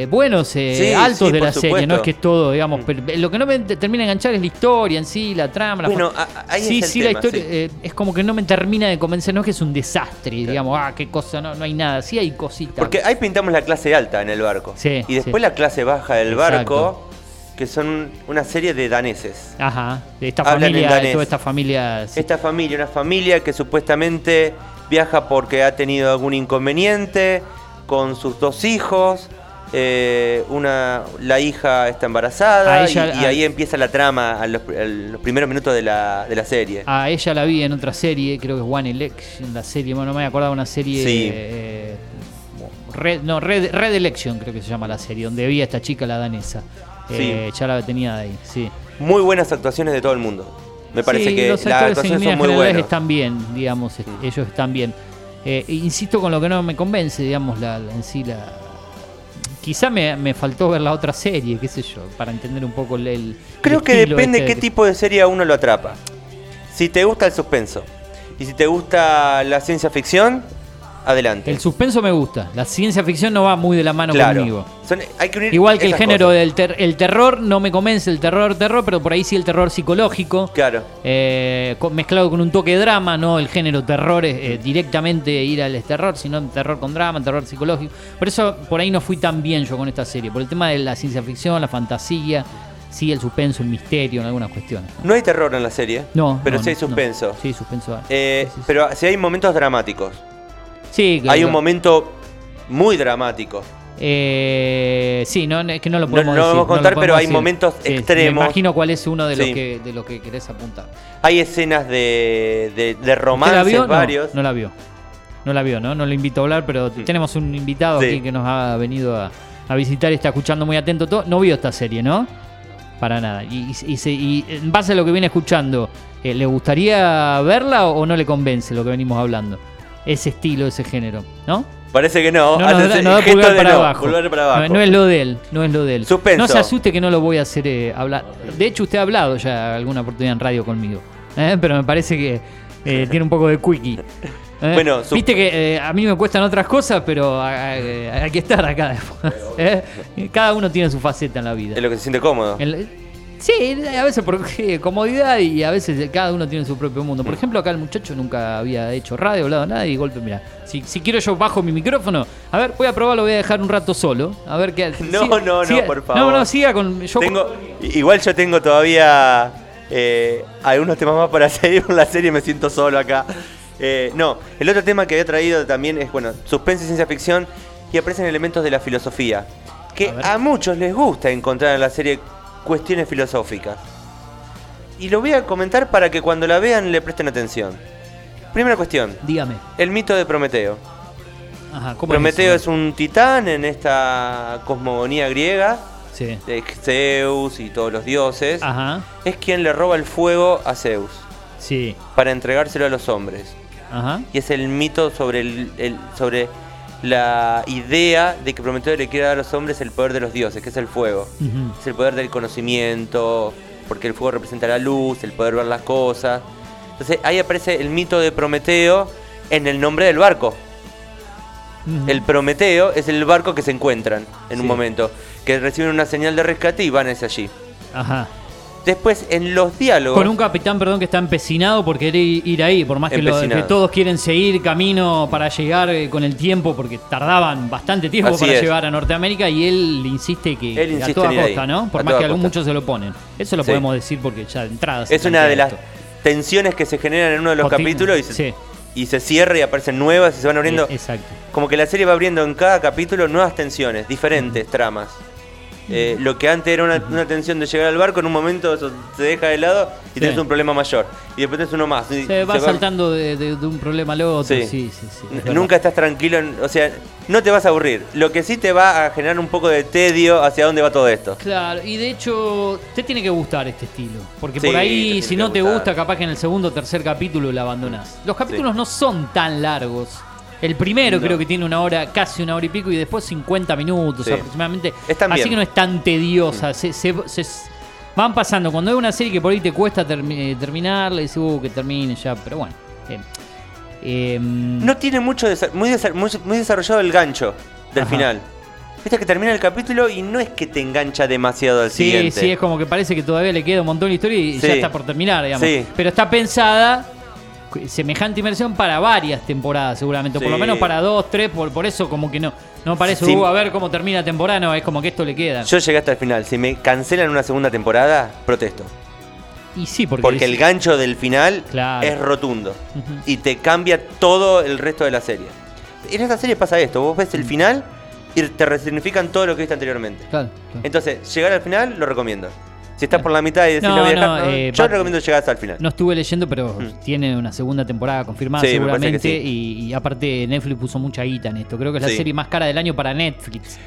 Speaker 5: eh, buenos, eh,
Speaker 6: Sí,
Speaker 5: altos
Speaker 6: sí,
Speaker 5: de la serie, no es que es todo, digamos,
Speaker 6: Mm.
Speaker 5: pero lo que no me te- termina de enganchar es la historia en sí, la trama, la
Speaker 6: Bueno,
Speaker 5: forma-
Speaker 6: ahí
Speaker 5: sí,
Speaker 6: es el
Speaker 5: sí, la historia eh, es como que no me termina de convencer, no es que es un desastre, digamos, ah, qué cosa, no, no hay nada, sí hay cositas.
Speaker 6: Porque ahí pintamos la clase alta en el barco.
Speaker 5: Sí,
Speaker 6: y después la clase baja del
Speaker 5: Exacto.
Speaker 6: barco, que son una serie de daneses.
Speaker 5: Ajá, de esta
Speaker 6: Hablan
Speaker 5: familia, de toda esta familia. sí.
Speaker 6: Esta familia, una familia que supuestamente viaja porque ha tenido algún inconveniente con sus dos hijos. eh, una, la hija está embarazada
Speaker 5: A ella-
Speaker 6: y, y
Speaker 5: a-
Speaker 6: ahí empieza la trama a los, a los primeros minutos de la, de la serie.
Speaker 5: A ella la vi en otra serie, creo que es One Election, la serie, bueno, no me acordaba una serie.
Speaker 6: Sí.
Speaker 5: eh, Red, no, Red, Red Election creo que se llama la serie, donde vi a esta chica, la danesa. Eh, ya la tenía de ahí, sí.
Speaker 6: Muy buenas actuaciones de todo el mundo. Me parece
Speaker 5: Sí,
Speaker 6: que
Speaker 5: los
Speaker 6: las actuaciones
Speaker 5: en
Speaker 6: son muy buenas.
Speaker 5: están bien, digamos,
Speaker 6: Mm.
Speaker 5: ellos están bien. Eh, insisto con lo que no me convence, digamos, la, la- en sí la... Quizá me, me faltó ver la otra serie, qué sé yo, para entender un poco el... el
Speaker 6: Creo que depende
Speaker 5: este
Speaker 6: qué tipo de serie a uno lo atrapa. Si te gusta el suspenso y si te gusta la ciencia ficción, adelante.
Speaker 5: El suspenso me gusta, la ciencia ficción no va muy de la mano
Speaker 6: claro.
Speaker 5: conmigo.
Speaker 6: Son- hay que unir
Speaker 5: Igual que el género
Speaker 6: cosas.
Speaker 5: del ter- el terror no me convence el terror terror, pero por ahí sí el terror psicológico.
Speaker 6: Claro.
Speaker 5: eh, mezclado con un toque de drama, no el género terror es eh, directamente ir al terror, sino terror con drama, terror psicológico. Por eso por ahí no fui tan bien yo con esta serie, por el tema de la ciencia ficción, la fantasía, sí el suspenso, el misterio en algunas cuestiones.
Speaker 6: No hay terror en la serie,
Speaker 5: No,
Speaker 6: pero
Speaker 5: no,
Speaker 6: sí hay
Speaker 5: no.
Speaker 6: suspenso.
Speaker 5: Sí, suspenso.
Speaker 6: Eh,
Speaker 5: Sí, sí, sí.
Speaker 6: Pero sí hay momentos dramáticos.
Speaker 5: Sí,
Speaker 6: Hay
Speaker 5: claro.
Speaker 6: un momento muy dramático.
Speaker 5: Eh, sí, no, es que no lo
Speaker 6: No-
Speaker 5: podemos
Speaker 6: no
Speaker 5: decir,
Speaker 6: vamos a contar, pero
Speaker 5: podemos
Speaker 6: hay
Speaker 5: decir.
Speaker 6: momentos
Speaker 5: Sí,
Speaker 6: extremos.
Speaker 5: Me imagino cuál es uno de los
Speaker 6: Sí.
Speaker 5: que de lo que querés apuntar.
Speaker 6: Hay escenas de, de, de
Speaker 5: ¿Usted la
Speaker 6: romances
Speaker 5: vio? No,
Speaker 6: varios.
Speaker 5: No, la vio. No la vio, ¿no? No lo invito a hablar, pero tenemos un invitado
Speaker 6: Sí.
Speaker 5: aquí que nos ha venido a, a visitar y está escuchando muy atento todo. No vio esta serie, ¿no? Para nada. Y, y- y se- y en base a lo que viene escuchando, eh, ¿le gustaría verla o no le convence lo que venimos hablando? Ese estilo, ese género, ¿no?
Speaker 6: Parece que no.
Speaker 5: No, pulgar para
Speaker 6: no,
Speaker 5: abajo.
Speaker 6: pulgar para abajo.
Speaker 5: No, no es lo de él, no es lo de él.
Speaker 6: Suspenso.
Speaker 5: No se asuste que no lo voy a hacer eh, hablar. De hecho, usted ha hablado ya alguna oportunidad en radio conmigo. ¿eh? Pero me parece que eh, tiene un poco de quickie.
Speaker 6: Bueno,
Speaker 5: Viste que a mí me cuestan otras cosas, pero eh, hay que estar acá después. [laughs] Cada uno tiene su faceta en la vida.
Speaker 6: Es lo que se siente cómodo.
Speaker 5: El- sí, a veces por [laughs] eh, comodidad y a veces cada uno tiene su propio mundo. Por ejemplo, acá el muchacho nunca había hecho radio, hablado nada y de golpe, mira, si, si quiero yo bajo mi micrófono, a ver, voy a probarlo, voy a dejar un rato solo, a ver qué
Speaker 6: No, no, no, por favor.
Speaker 5: No, no, siga con yo
Speaker 6: Tengo, igual yo tengo todavía eh, algunos temas más para [laughs] seguir con la serie, me siento solo acá. Eh, no, el otro tema que había traído también es, bueno, suspense y ciencia ficción y aparecen elementos de la filosofía. Que
Speaker 5: a,
Speaker 6: muchos les gusta encontrar en la serie cuestiones filosóficas. Y lo voy a comentar para que cuando la vean le presten atención. Primera cuestión,
Speaker 5: dígame.
Speaker 6: el mito de Prometeo.
Speaker 5: Ajá, ¿cómo
Speaker 6: Prometeo
Speaker 5: es,
Speaker 6: es un titán en esta cosmogonía griega
Speaker 5: Sí.
Speaker 6: de Zeus y todos los dioses,
Speaker 5: Ajá.
Speaker 6: es quien le roba el fuego a Zeus
Speaker 5: Sí.
Speaker 6: para entregárselo a los hombres.
Speaker 5: Ajá.
Speaker 6: Y es el mito sobre, el, el- sobre la idea de que Prometeo le quiere dar a los hombres el poder de los dioses, que es el fuego. Es el poder del conocimiento, porque el fuego representa la luz, el poder ver las cosas. Entonces ahí aparece el mito de Prometeo en el nombre del barco. El Prometeo es el barco que se encuentran en un momento, que reciben una señal de rescate y van hacia allí.
Speaker 5: Ajá.
Speaker 6: Después, en los diálogos.
Speaker 5: Con un capitán, perdón, que está empecinado por querer ir ahí, por más que, lo-
Speaker 6: Empecinado.
Speaker 5: que todos quieren seguir camino para llegar eh, con el tiempo, porque tardaban bastante tiempo
Speaker 6: Así
Speaker 5: para
Speaker 6: es.
Speaker 5: llegar a Norteamérica y él insiste que
Speaker 6: Él insiste
Speaker 5: a toda
Speaker 6: ahí,
Speaker 5: costa, ¿no? Por
Speaker 6: a
Speaker 5: más que algún
Speaker 6: costa.
Speaker 5: muchos se lo ponen. Eso lo
Speaker 6: Sí.
Speaker 5: podemos decir porque ya de entrada se
Speaker 6: es una de las tensiones que se generan en uno de los
Speaker 5: Jotín,
Speaker 6: capítulos y se,
Speaker 5: sí.
Speaker 6: y se cierra y aparecen nuevas y se van abriendo.
Speaker 5: Exacto.
Speaker 6: Como que la serie va abriendo en cada capítulo nuevas tensiones, diferentes tramas. Eh, lo que antes era una, una tensión de llegar al barco, en un momento eso se deja de lado y
Speaker 5: Sí.
Speaker 6: tenés un problema mayor. Y después tenés uno más.
Speaker 5: Se va saltando de, de- de un problema al otro. Sí,
Speaker 6: Sí.
Speaker 5: es.
Speaker 6: Nunca estás tranquilo, en- o sea, no te vas a aburrir. Lo que sí te va a generar un poco de tedio hacia dónde va todo esto.
Speaker 5: Claro, y de hecho, te tiene que gustar este estilo. Porque por ahí, si no te
Speaker 6: gustar.
Speaker 5: gusta, capaz que en el segundo o tercer capítulo la abandonás. Los capítulos no son tan largos. El primero
Speaker 6: No.
Speaker 5: creo que tiene una hora, casi una hora y pico, y después 50 minutos
Speaker 6: Sí.
Speaker 5: aproximadamente. Así que no es tan tediosa. Se, se- se- van pasando. Cuando es una serie que por ahí te cuesta termi- eh, terminar, le dices, uh, que termine ya. Pero bueno. eh, eh,
Speaker 6: No tiene mucho desa- muy, desa- muy, muy desarrollado el gancho del
Speaker 5: Ajá.
Speaker 6: final. Viste que termina el capítulo y no es que te engancha demasiado al
Speaker 5: Sí,
Speaker 6: siguiente.
Speaker 5: sí, es como que parece que todavía le queda un montón de historia y
Speaker 6: Sí.
Speaker 5: ya está por terminar, digamos.
Speaker 6: Sí.
Speaker 5: Pero está pensada semejante inversión para varias temporadas, seguramente. o Por lo menos para dos, tres, por, por eso como que no. No parece,
Speaker 6: Sí.
Speaker 5: uh, a ver cómo termina la temporada, no, es como que esto le queda.
Speaker 6: Yo llegué hasta el final. Si me cancelan una segunda temporada, protesto.
Speaker 5: y sí, porque,
Speaker 6: Porque
Speaker 5: es-
Speaker 6: el gancho del final
Speaker 5: Claro.
Speaker 6: es rotundo. Y te cambia todo el resto de la serie. En esta serie pasa esto. Vos ves el
Speaker 5: Mm.
Speaker 6: final y te resignifican todo lo que viste anteriormente.
Speaker 5: Claro, claro.
Speaker 6: Entonces, llegar al final lo recomiendo. Si estás por la mitad y decís
Speaker 5: No,
Speaker 6: "La voy a
Speaker 5: no,
Speaker 6: dejar", no,
Speaker 5: eh,
Speaker 6: yo recomiendo llegar hasta el final.
Speaker 5: No estuve leyendo, pero
Speaker 6: Mm.
Speaker 5: tiene una segunda temporada confirmada
Speaker 6: Sí,
Speaker 5: seguramente.
Speaker 6: sí.
Speaker 5: Y, y aparte Netflix puso mucha guita en esto. Creo que es la
Speaker 6: Sí.
Speaker 5: serie más cara del año para Netflix.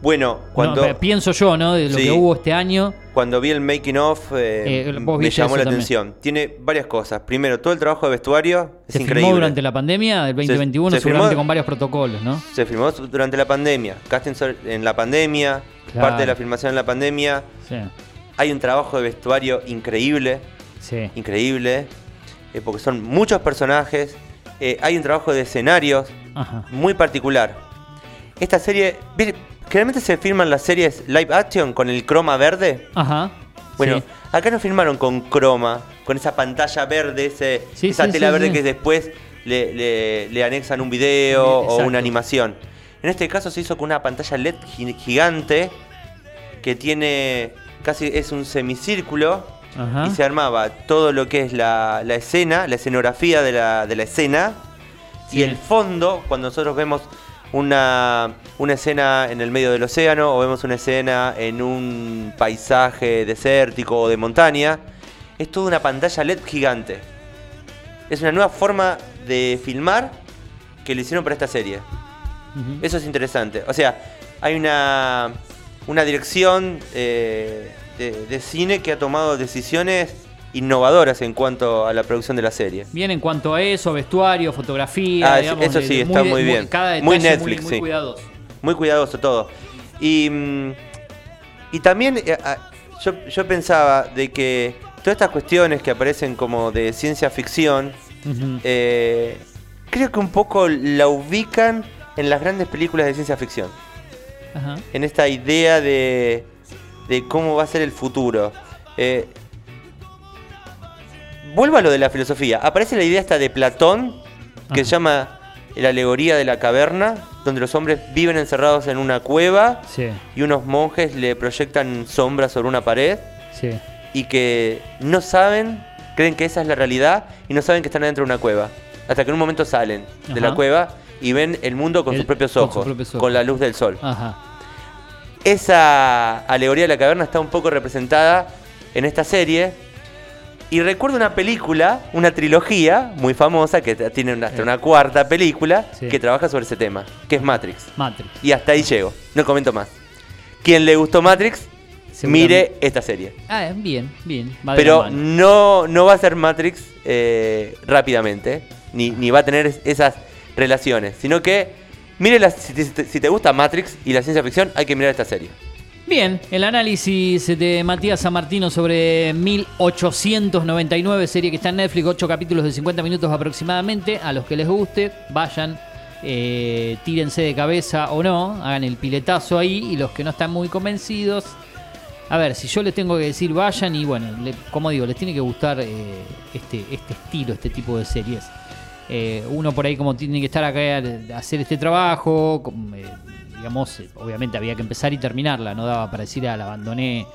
Speaker 6: Bueno, cuando,
Speaker 5: No, pienso yo, ¿no? De lo que hubo este año.
Speaker 6: cuando vi el making of eh,
Speaker 5: Eh,
Speaker 6: me llamó la
Speaker 5: también.
Speaker 6: atención. Tiene varias cosas. Primero, todo el trabajo de vestuario es
Speaker 5: Se
Speaker 6: increíble.
Speaker 5: filmó durante la pandemia del 2021,
Speaker 6: se
Speaker 5: seguramente
Speaker 6: filmó-
Speaker 5: con varios protocolos, ¿no?
Speaker 6: Se filmó durante la pandemia. Casting en la pandemia.
Speaker 5: Claro.
Speaker 6: Parte de la filmación en la pandemia.
Speaker 5: Sí,
Speaker 6: Hay un trabajo de vestuario increíble.
Speaker 5: sí.
Speaker 6: Increíble. eh, porque son muchos personajes. Eh, hay un trabajo de escenarios
Speaker 5: Ajá.
Speaker 6: muy particular. Esta serie. Generalmente se filman las series live action con el croma verde.
Speaker 5: Ajá.
Speaker 6: Bueno,
Speaker 5: sí.
Speaker 6: acá nos filmaron con croma, con esa pantalla verde, ese,
Speaker 5: Sí,
Speaker 6: esa tela verde que después le, le- le anexan un video o una animación. En este caso se hizo con una pantalla LED gi- gigante que tiene casi es un semicírculo
Speaker 5: Ajá.
Speaker 6: y se armaba todo lo que es la, la escena, la escenografía de la, de la escena
Speaker 5: Sí.
Speaker 6: y el fondo, cuando nosotros vemos una, una escena en el medio del océano o vemos una escena en un paisaje desértico o de montaña, es toda una pantalla LED gigante. Es una nueva forma de filmar que le hicieron para esta serie. Eso es interesante. O sea, hay una, una dirección eh, de- de cine que ha tomado decisiones innovadoras en cuanto a la producción de la serie.
Speaker 5: Bien en cuanto a eso, vestuario, fotografía.
Speaker 6: Ah,
Speaker 5: digamos,
Speaker 6: eso sí,
Speaker 5: de
Speaker 6: está muy bien.
Speaker 5: Cada detalle
Speaker 6: Muy
Speaker 5: muy,
Speaker 6: Netflix,
Speaker 5: muy
Speaker 6: sí.
Speaker 5: cuidadoso.
Speaker 6: Muy cuidadoso todo. Y, mm, y también eh, ah, yo, yo pensaba de que todas estas cuestiones que aparecen como de ciencia ficción, eh, creo que un poco la ubican en las grandes películas de ciencia ficción.
Speaker 5: Ajá.
Speaker 6: en esta idea de, de cómo va a ser el futuro. Eh, vuelvo a lo de la filosofía. Aparece la idea esta de Platón, que
Speaker 5: Ajá.
Speaker 6: se llama la alegoría de la caverna, donde los hombres viven encerrados en una cueva
Speaker 5: Sí,
Speaker 6: y unos monjes le proyectan sombras sobre una pared
Speaker 5: sí.
Speaker 6: y que no saben, creen que esa es la realidad y no saben que están dentro de una cueva. Hasta que en un momento salen de la cueva y ven el mundo con
Speaker 5: El-
Speaker 6: sus propios
Speaker 5: con sus
Speaker 6: ojos,
Speaker 5: propios ojos.
Speaker 6: con la luz del sol.
Speaker 5: Ajá.
Speaker 6: Esa alegoría de la caverna está un poco representada en esta serie. Y recuerdo una película, una trilogía muy famosa, que tiene hasta una cuarta película,
Speaker 5: Sí.
Speaker 6: que trabaja sobre ese tema, que es Matrix.
Speaker 5: Matrix.
Speaker 6: Y hasta ahí llego, no comento más. Quien le gustó Matrix, mire esta serie.
Speaker 5: Ah, bien, bien. va
Speaker 6: Pero no, no va a ser Matrix eh, rápidamente, ni, ni va a tener es- esas relaciones, sino que mire la- si, te, gusta Matrix y la ciencia ficción, hay que mirar esta serie.
Speaker 5: Bien, el análisis de Matías San Martino sobre 1899, serie que está en Netflix, 8 capítulos de 50 minutos aproximadamente. A los que les guste, vayan, eh, tírense de cabeza o no, hagan el piletazo ahí. Y los que no están muy convencidos, a ver, si yo les tengo que decir vayan y bueno, le- como digo, les tiene que gustar eh, este, este estilo, este tipo de series. Eh, uno por ahí como tiene que estar acá a hacer este trabajo, eh, digamos, obviamente había que empezar y terminarla, no daba para decir, ah, la abandoné.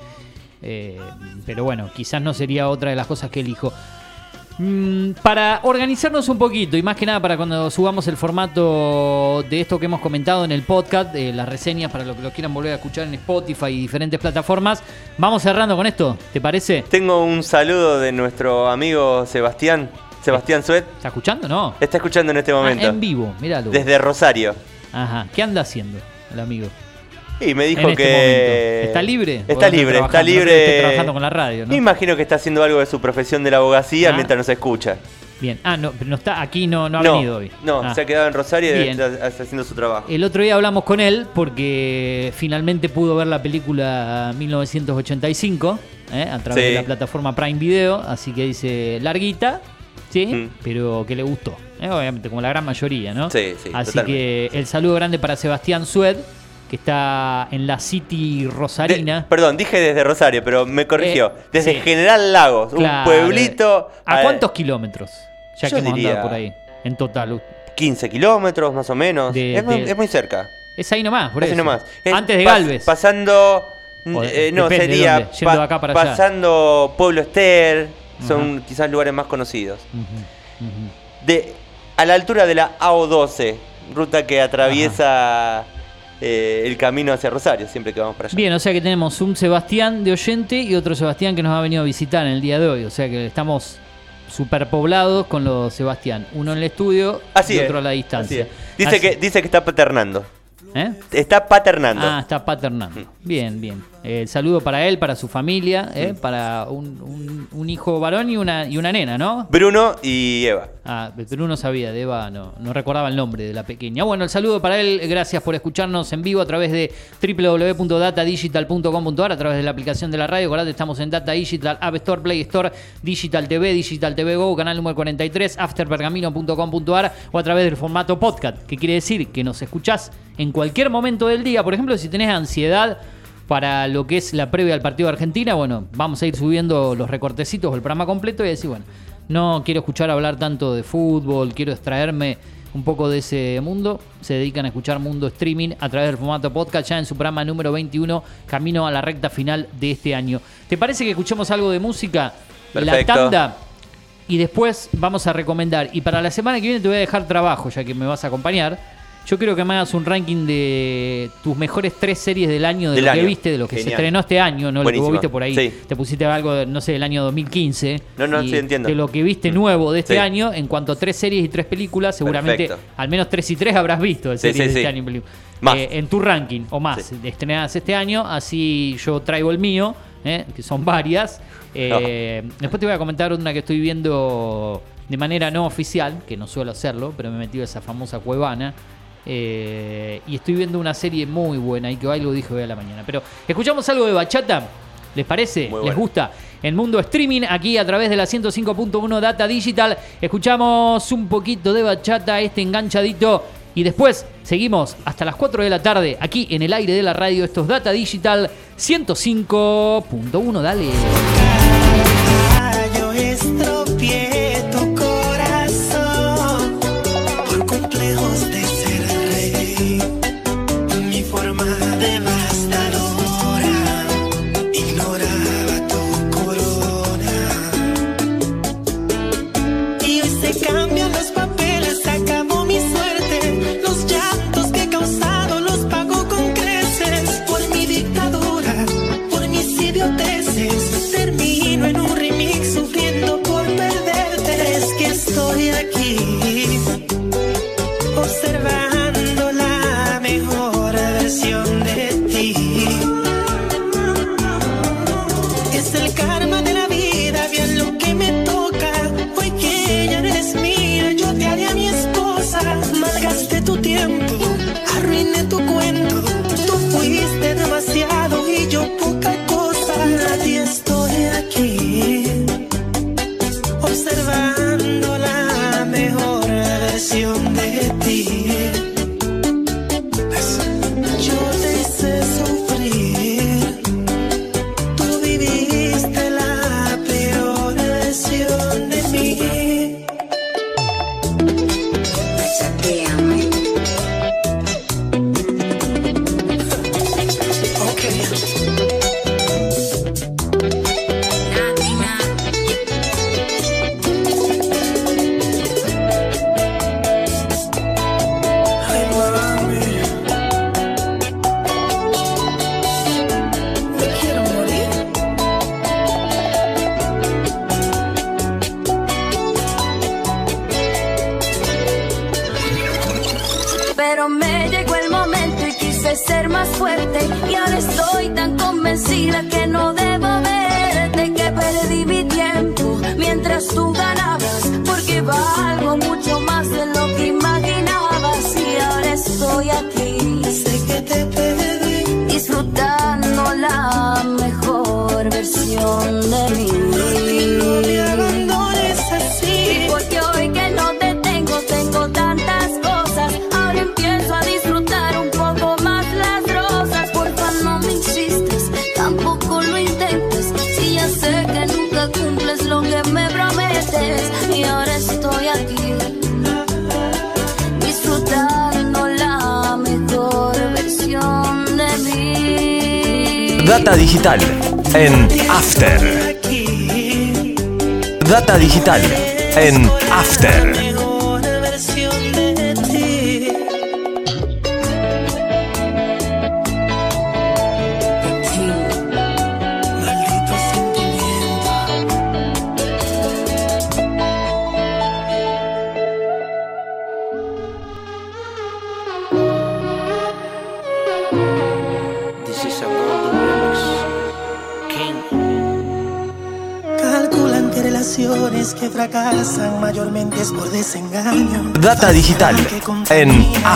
Speaker 5: eh, pero bueno, quizás no sería otra de las cosas que elijo. Mm, para organizarnos un poquito y más que nada para cuando subamos el formato de esto que hemos comentado en el podcast, las reseñas para los que lo quieran volver a escuchar en Spotify y diferentes plataformas, vamos cerrando con esto, ¿te parece?
Speaker 6: Tengo un saludo de nuestro amigo Sebastián, Sebastián Suet.
Speaker 5: ¿Está escuchando? No.
Speaker 6: Está escuchando en este
Speaker 5: Ah,
Speaker 6: momento.
Speaker 5: en vivo, míralo.
Speaker 6: Desde Rosario.
Speaker 5: Ajá. ¿Qué anda haciendo el amigo?
Speaker 6: Y me dijo
Speaker 5: en este
Speaker 6: que.
Speaker 5: momento. ¿Está libre?
Speaker 6: Está libre, está
Speaker 5: no
Speaker 6: libre.
Speaker 5: esté trabajando con la radio, ¿no?
Speaker 6: Me imagino que está haciendo algo de su profesión de la abogacía
Speaker 5: Ah.
Speaker 6: mientras nos escucha.
Speaker 5: Bien. Ah, no, pero no está aquí, no, no ha venido hoy.
Speaker 6: No,
Speaker 5: Ah.
Speaker 6: se ha quedado en Rosario y está, está haciendo su trabajo.
Speaker 5: El otro día hablamos con él porque finalmente pudo ver la película 1985 ¿eh? a través
Speaker 6: Sí.
Speaker 5: de la plataforma Prime Video, así que dice larguita, sí,
Speaker 6: Mm.
Speaker 5: pero que le gustó. ¿eh? Obviamente, como la gran mayoría, ¿no?
Speaker 6: Sí, sí,
Speaker 5: Así
Speaker 6: totalmente.
Speaker 5: que el saludo grande para Sebastián Sued, que está en la City
Speaker 6: De-
Speaker 5: Rosarina.
Speaker 6: perdón, dije desde Rosario, pero me corrigió.
Speaker 5: Eh,
Speaker 6: desde
Speaker 5: sí.
Speaker 6: General Lagos,
Speaker 5: Claro.
Speaker 6: un pueblito.
Speaker 5: ¿A
Speaker 6: eh,
Speaker 5: cuántos kilómetros? Ya
Speaker 6: yo
Speaker 5: que hemos andado por ahí, en total.
Speaker 6: 15 kilómetros más o menos.
Speaker 5: De-
Speaker 6: es, muy,
Speaker 5: de-
Speaker 6: es muy cerca.
Speaker 5: Es ahí nomás, por eso.
Speaker 6: nomás. Es
Speaker 5: Antes de
Speaker 6: pas-
Speaker 5: Galvez.
Speaker 6: Pasando. Eh, no, sería.
Speaker 5: de acá para allá.
Speaker 6: Pasando Pueblo Ester. Son
Speaker 5: Ajá.
Speaker 6: quizás lugares más conocidos. De, a la altura de la AO12, ruta que atraviesa eh, el camino hacia Rosario, siempre que vamos para allá.
Speaker 5: Bien, o sea que tenemos un Sebastián de oyente y otro Sebastián que nos ha venido a visitar en el día de hoy. O sea que estamos superpoblados con los Sebastián. Uno en el estudio
Speaker 6: Así
Speaker 5: y
Speaker 6: es,
Speaker 5: otro a la distancia.
Speaker 6: Dice,
Speaker 5: Así-
Speaker 6: que, dice que está paternando.
Speaker 5: ¿Eh?
Speaker 6: Está paternando.
Speaker 5: Ah, está paternando. Bien, bien. Eh, saludo para él, para su familia, ¿eh? para un, un- un hijo varón y una, y una nena, ¿no?
Speaker 6: Bruno y Eva.
Speaker 5: Ah, pero uno sabía, de Eva no, no recordaba el nombre de la pequeña. Bueno, el saludo para él, gracias por escucharnos en vivo a través de www.datadigital.com.ar, a través de la aplicación de la radio. Acordate, estamos en Data Digital, App Store, Play Store, Digital TV, Digital TV Go, canal número 43, afterpergamino.com.ar o a través del formato podcast, que quiere decir que nos escuchás en cualquier momento del día. Por ejemplo, si tenés ansiedad para lo que es la previa al partido de Argentina, bueno, vamos a ir subiendo los recortecitos o el programa completo y decir, bueno, no quiero escuchar hablar tanto de fútbol, quiero extraerme un poco de ese mundo. Se dedican a escuchar Mundo Streaming a través del formato podcast ya en su programa número 21, camino a la recta final de este año. ¿Te parece que escuchemos algo de música? La tanda y después vamos a recomendar. Y para la semana que viene te voy a dejar trabajo, ya que me vas a acompañar. Yo quiero que me hagas un ranking de tus mejores tres series del año, de
Speaker 6: Del
Speaker 5: lo que viste, de lo que se estrenó este año, no lo que vos viste por ahí.
Speaker 6: Sí.
Speaker 5: Te pusiste algo, no sé, del año 2015.
Speaker 6: No, no,
Speaker 5: y
Speaker 6: sí, entiendo.
Speaker 5: De lo que viste nuevo de este
Speaker 6: Sí.
Speaker 5: año, en cuanto a tres series y tres películas, seguramente
Speaker 6: Perfecto.
Speaker 5: al menos tres y tres habrás visto de series
Speaker 6: sí,
Speaker 5: de
Speaker 6: sí.
Speaker 5: este año.
Speaker 6: Más.
Speaker 5: Eh, en tu ranking, o más, estrenadas este año, así yo traigo el mío.
Speaker 7: ¿eh? que son varias. Eh, Después te voy a comentar una que estoy viendo de manera no oficial, que no suelo hacerlo, pero me he metido a esa famosa cuevana. Eh, y estoy viendo una serie muy buena y que lo dije hoy a la mañana. Pero escuchamos algo de bachata. ¿Les parece? ¿Les gusta? El mundo streaming aquí a través de la 105.1 Data Digital. Escuchamos un poquito de bachata, este enganchadito. Y después seguimos hasta las 4 de la tarde aquí en el aire de la radio. Esto es Data Digital 105.1. Dale.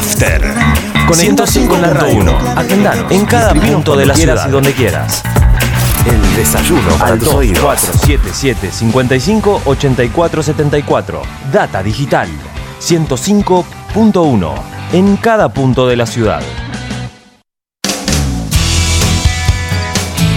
Speaker 1: After. Con la radio. Agendanos en cada punto de la ciudad y donde quieras. El desayuno para tus oídos. 477 55 84 74. Data digital 105.1 en cada punto de la ciudad.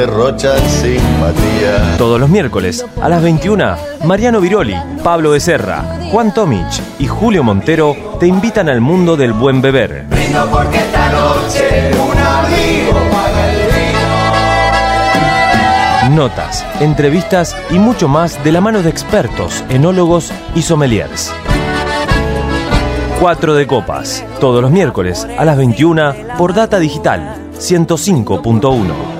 Speaker 8: Derrochan simpatía.
Speaker 1: Todos los miércoles a las 21, Mariano Viroli, Pablo Becerra, Juan Tomich y Julio Montero te invitan al mundo del buen beber.
Speaker 4: Brindo porque esta noche un amigo paga el vino.
Speaker 1: Notas, entrevistas y mucho más de la mano de expertos, enólogos y sommeliers. 4 de copas, todos los miércoles a las 21 por Data Digital 105.1.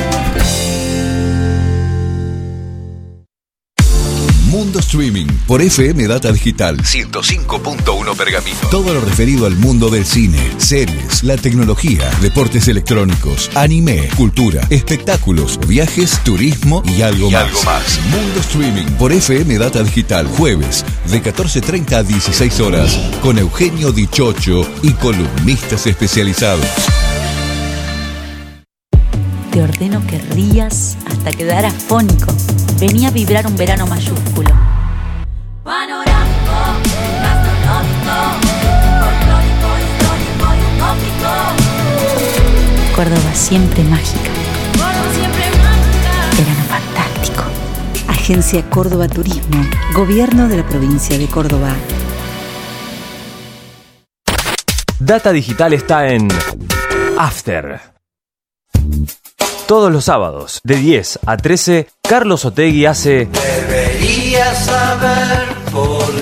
Speaker 9: Streaming por FM Data Digital 105.1 Pergamino. Todo lo referido al mundo del cine, series, la tecnología, deportes electrónicos, anime, cultura, espectáculos, viajes, turismo y algo,
Speaker 10: Y
Speaker 9: más.
Speaker 10: algo más.
Speaker 9: Mundo Streaming por FM Data Digital jueves de 14.30 a 16 horas con Eugenio Dichocho y columnistas especializados.
Speaker 11: Te ordeno que rías hasta quedar afónico. Venía a vibrar un verano mayúsculo. Córdoba siempre mágica. Verano fantástico. Agencia Córdoba Turismo. Gobierno de la provincia de Córdoba.
Speaker 1: Data Digital está en After. Todos los sábados, de 10 a 13, Carlos Otegui hace
Speaker 4: Deberías saber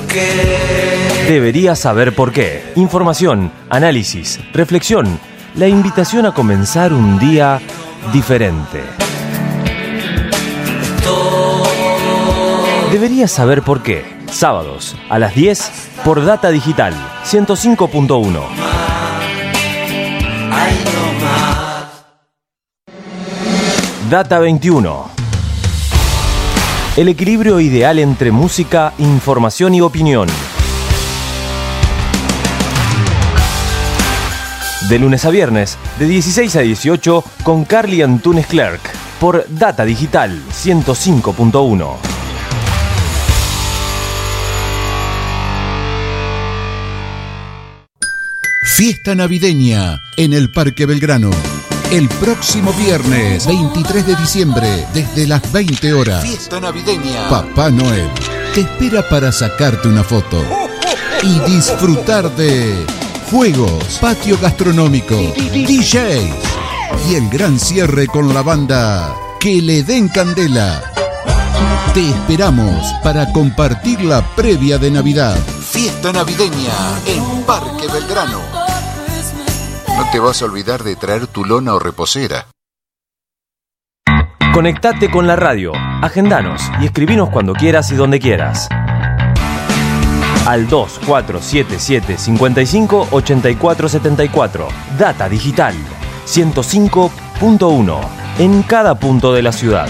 Speaker 4: qué.
Speaker 1: Deberías saber por qué. Información, análisis, reflexión, la invitación a comenzar un día diferente. Deberías saber por qué. Sábados, a las 10, por Data Digital, 105.1.
Speaker 4: Ay, no más.
Speaker 1: Data 21. El equilibrio ideal entre música, información y opinión. De lunes a viernes, de 16 a 18, con Carly Antunes Clerk, por Data Digital 105.1.
Speaker 9: Fiesta navideña en el Parque Belgrano. El próximo viernes 23 de diciembre desde las 20 horas. Fiesta navideña. Papá Noel te espera para sacarte una foto y disfrutar de juegos, patio gastronómico, DJs y el gran cierre con la banda Que le den candela. Te esperamos para compartir la previa de Navidad. Fiesta navideña en Parque Belgrano. No te vas a olvidar de traer tu lona o reposera.
Speaker 1: Conectate con la radio, agendanos y escribinos cuando quieras y donde quieras. Al 2477 55 84 74. Data Digital 105.1 en cada punto de la ciudad.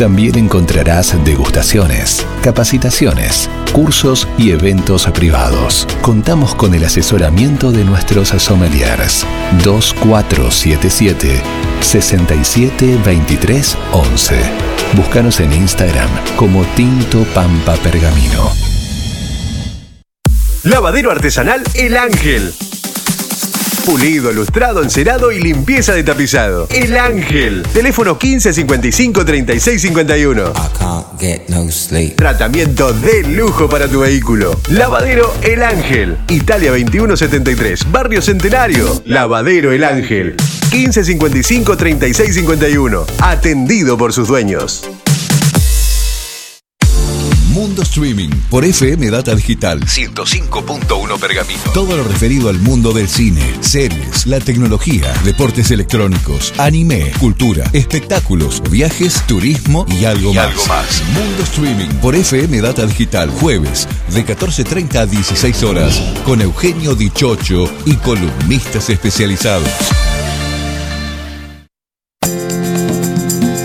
Speaker 12: También encontrarás degustaciones, capacitaciones, cursos y eventos privados. Contamos con el asesoramiento de nuestros sommeliers. 2477 672311. Búscanos en Instagram como Tinto Pampa Pergamino.
Speaker 13: Lavadero artesanal El Ángel. Pulido, lustrado, encerado y limpieza de tapizado. El Ángel. Teléfono 1555 3651. Tratamiento de lujo para tu vehículo. Lavadero El Ángel. Italia 2173. Barrio Centenario. Lavadero El Ángel. 1555 3651. Atendido por sus dueños.
Speaker 2: Mundo Streaming por FM Data Digital 105.1 Pergamino. Todo lo referido al mundo del cine, series, la tecnología, deportes electrónicos, anime, cultura, espectáculos, viajes, turismo y algo,
Speaker 14: Y
Speaker 2: más.
Speaker 14: algo más.
Speaker 2: Mundo Streaming por FM Data Digital jueves de 14.30 a 16 horas con Eugenio Dichocho y columnistas especializados.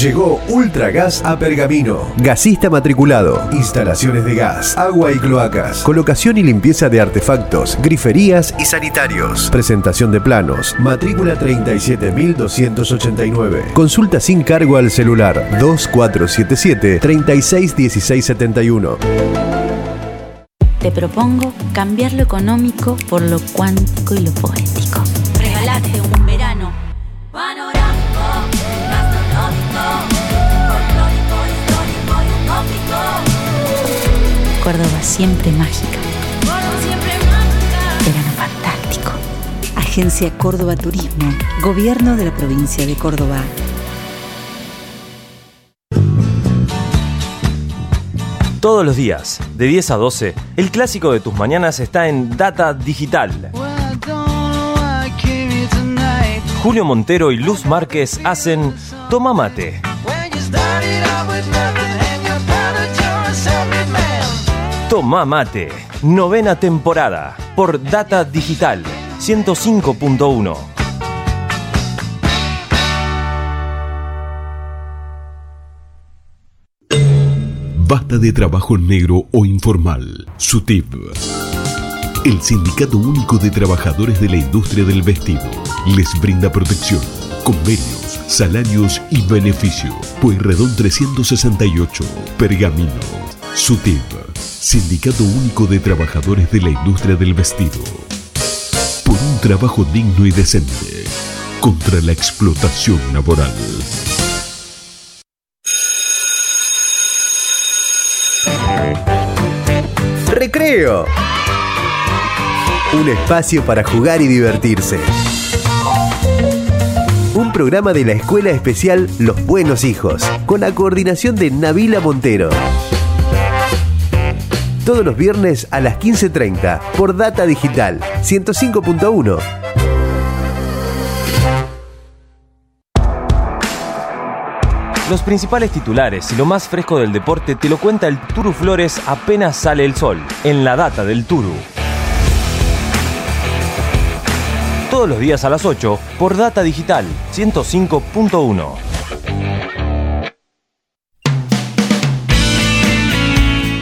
Speaker 13: Llegó Ultragas a Pergamino. Gasista matriculado. Instalaciones de gas, agua y cloacas. Colocación y limpieza de artefactos, griferías y sanitarios. Presentación de planos. Matrícula 37289. Consulta sin cargo al celular 2477 361671.
Speaker 11: Te propongo cambiar lo económico por lo cuántico y lo poético.
Speaker 15: Regalate un
Speaker 11: Córdoba siempre mágica. Verano fantástico.
Speaker 16: Agencia Córdoba Turismo, Gobierno de la provincia de Córdoba.
Speaker 1: Todos los días, de 10 a 12, el clásico de tus mañanas está en Data Digital. Julio Montero y Luz Márquez hacen Toma Mate. Toma Mate, novena temporada, por Data Digital 105.1.
Speaker 14: Basta de trabajo negro o informal. SUTIP. El Sindicato Único de Trabajadores de la Industria del Vestido les brinda protección, convenios, salarios y beneficio. Pueyrredón 368, Pergamino. SUTIP. Sindicato Único de Trabajadores de la Industria del Vestido. Por un trabajo digno y decente. Contra la explotación laboral.
Speaker 13: Recreo. Un espacio para jugar y divertirse. Un programa de la Escuela Especial Los Buenos Hijos, con la coordinación de Nabila Montero. Todos los viernes a las 15.30 por Data Digital 105.1.
Speaker 1: Los principales titulares y lo más fresco del deporte te lo cuenta el Turu Flores apenas sale el sol, en la data del Turu. Todos los días a las 8 por Data Digital 105.1.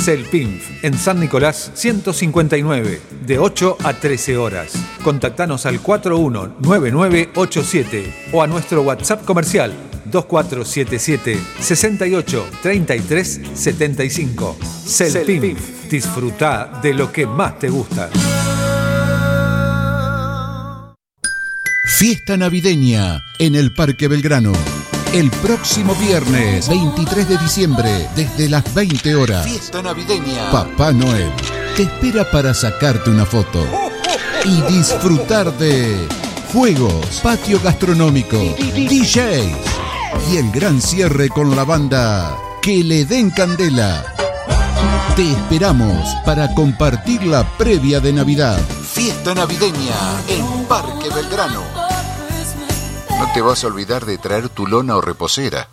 Speaker 17: Selpinf, en San Nicolás 159, de 8 a 13 horas. Contactanos al 419987 o a nuestro WhatsApp comercial 2477 68 33 75. Selpinf, disfruta de lo que más te gusta.
Speaker 9: Fiesta navideña en el Parque Belgrano. El próximo viernes 23 de diciembre, desde las 20 horas.
Speaker 14: Fiesta navideña.
Speaker 9: Papá Noel te espera para sacarte una foto y disfrutar de juegos, patio gastronómico, DJs y el gran cierre con la banda Que le den candela. Te esperamos para compartir la previa de Navidad.
Speaker 14: Fiesta navideña en Parque Belgrano. No te vas a olvidar de traer tu lona o reposera.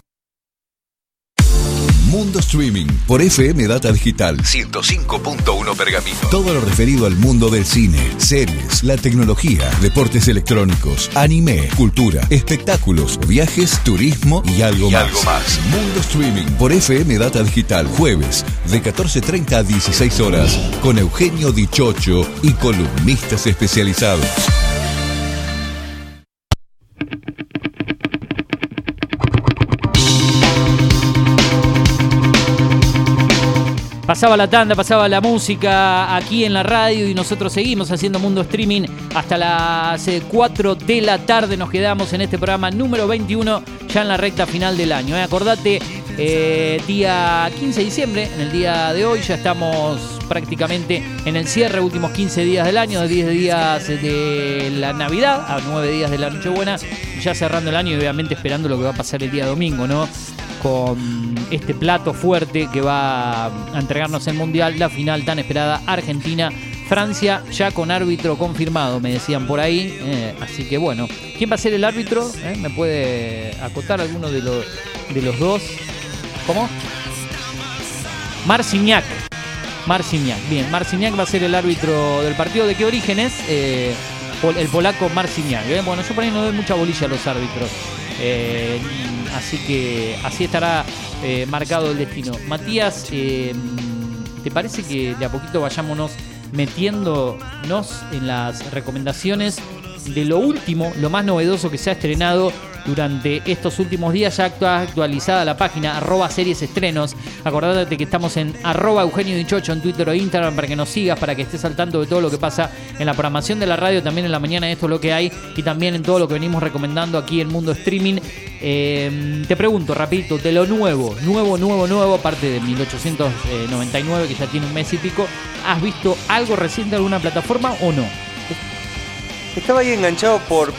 Speaker 2: Mundo Streaming por FM Data Digital 105.1 Pergamino. Todo lo referido al mundo del cine, series, la tecnología, deportes electrónicos, anime, cultura, espectáculos, viajes, turismo y algo,
Speaker 14: Y
Speaker 2: más.
Speaker 14: algo más.
Speaker 2: Mundo Streaming por FM Data Digital jueves de 14.30 a 16 horas con Eugenio Dichocho y columnistas especializados.
Speaker 5: Pasaba la tanda, pasaba la música aquí en la radio y nosotros seguimos haciendo Mundo Streaming hasta las eh, 4 de la tarde. Nos quedamos en este programa número 21, ya en la recta final del año. ¿eh? Acordate, eh, día 15 de diciembre, en el día de hoy, ya estamos prácticamente en el cierre, últimos 15 días del año, de 10 días de la Navidad a 9 días de la Nochebuena, ya cerrando el año y obviamente esperando lo que va a pasar el día domingo, ¿no? Con este plato fuerte que va a entregarnos el Mundial, la final tan esperada Argentina-Francia, ya con árbitro confirmado, me decían por ahí. eh, así que bueno, ¿quién va a ser el árbitro? Eh, ¿Me puede acotar alguno de los, de los dos? ¿Cómo? Marciniak. Marciniak, bien, Marciniak va a ser el árbitro del partido. ¿De qué origen es? Eh, el polaco Marciniak. Bueno, yo por ahí no doy mucha bolilla a los árbitros. Así que así estará eh, marcado el destino. Matías, eh, ¿te parece que de a poquito vayámonos metiéndonos en las recomendaciones de lo último, lo más novedoso que se ha estrenado durante estos últimos días. Ya actua- actualizada la página arroba series estrenos. Acordate que estamos en arroba Eugenio Dichocho en Twitter o Instagram para que nos sigas, para que estés al tanto de todo lo que pasa en la programación de la radio, también en la mañana esto es lo que hay y también en todo lo que venimos recomendando aquí en Mundo Streaming. Eh, te pregunto, rapidito, de lo nuevo, nuevo, nuevo, nuevo, aparte de 1899 que ya tiene un mes y pico, ¿has visto algo reciente en alguna plataforma o no?
Speaker 6: Estaba ahí enganchado por.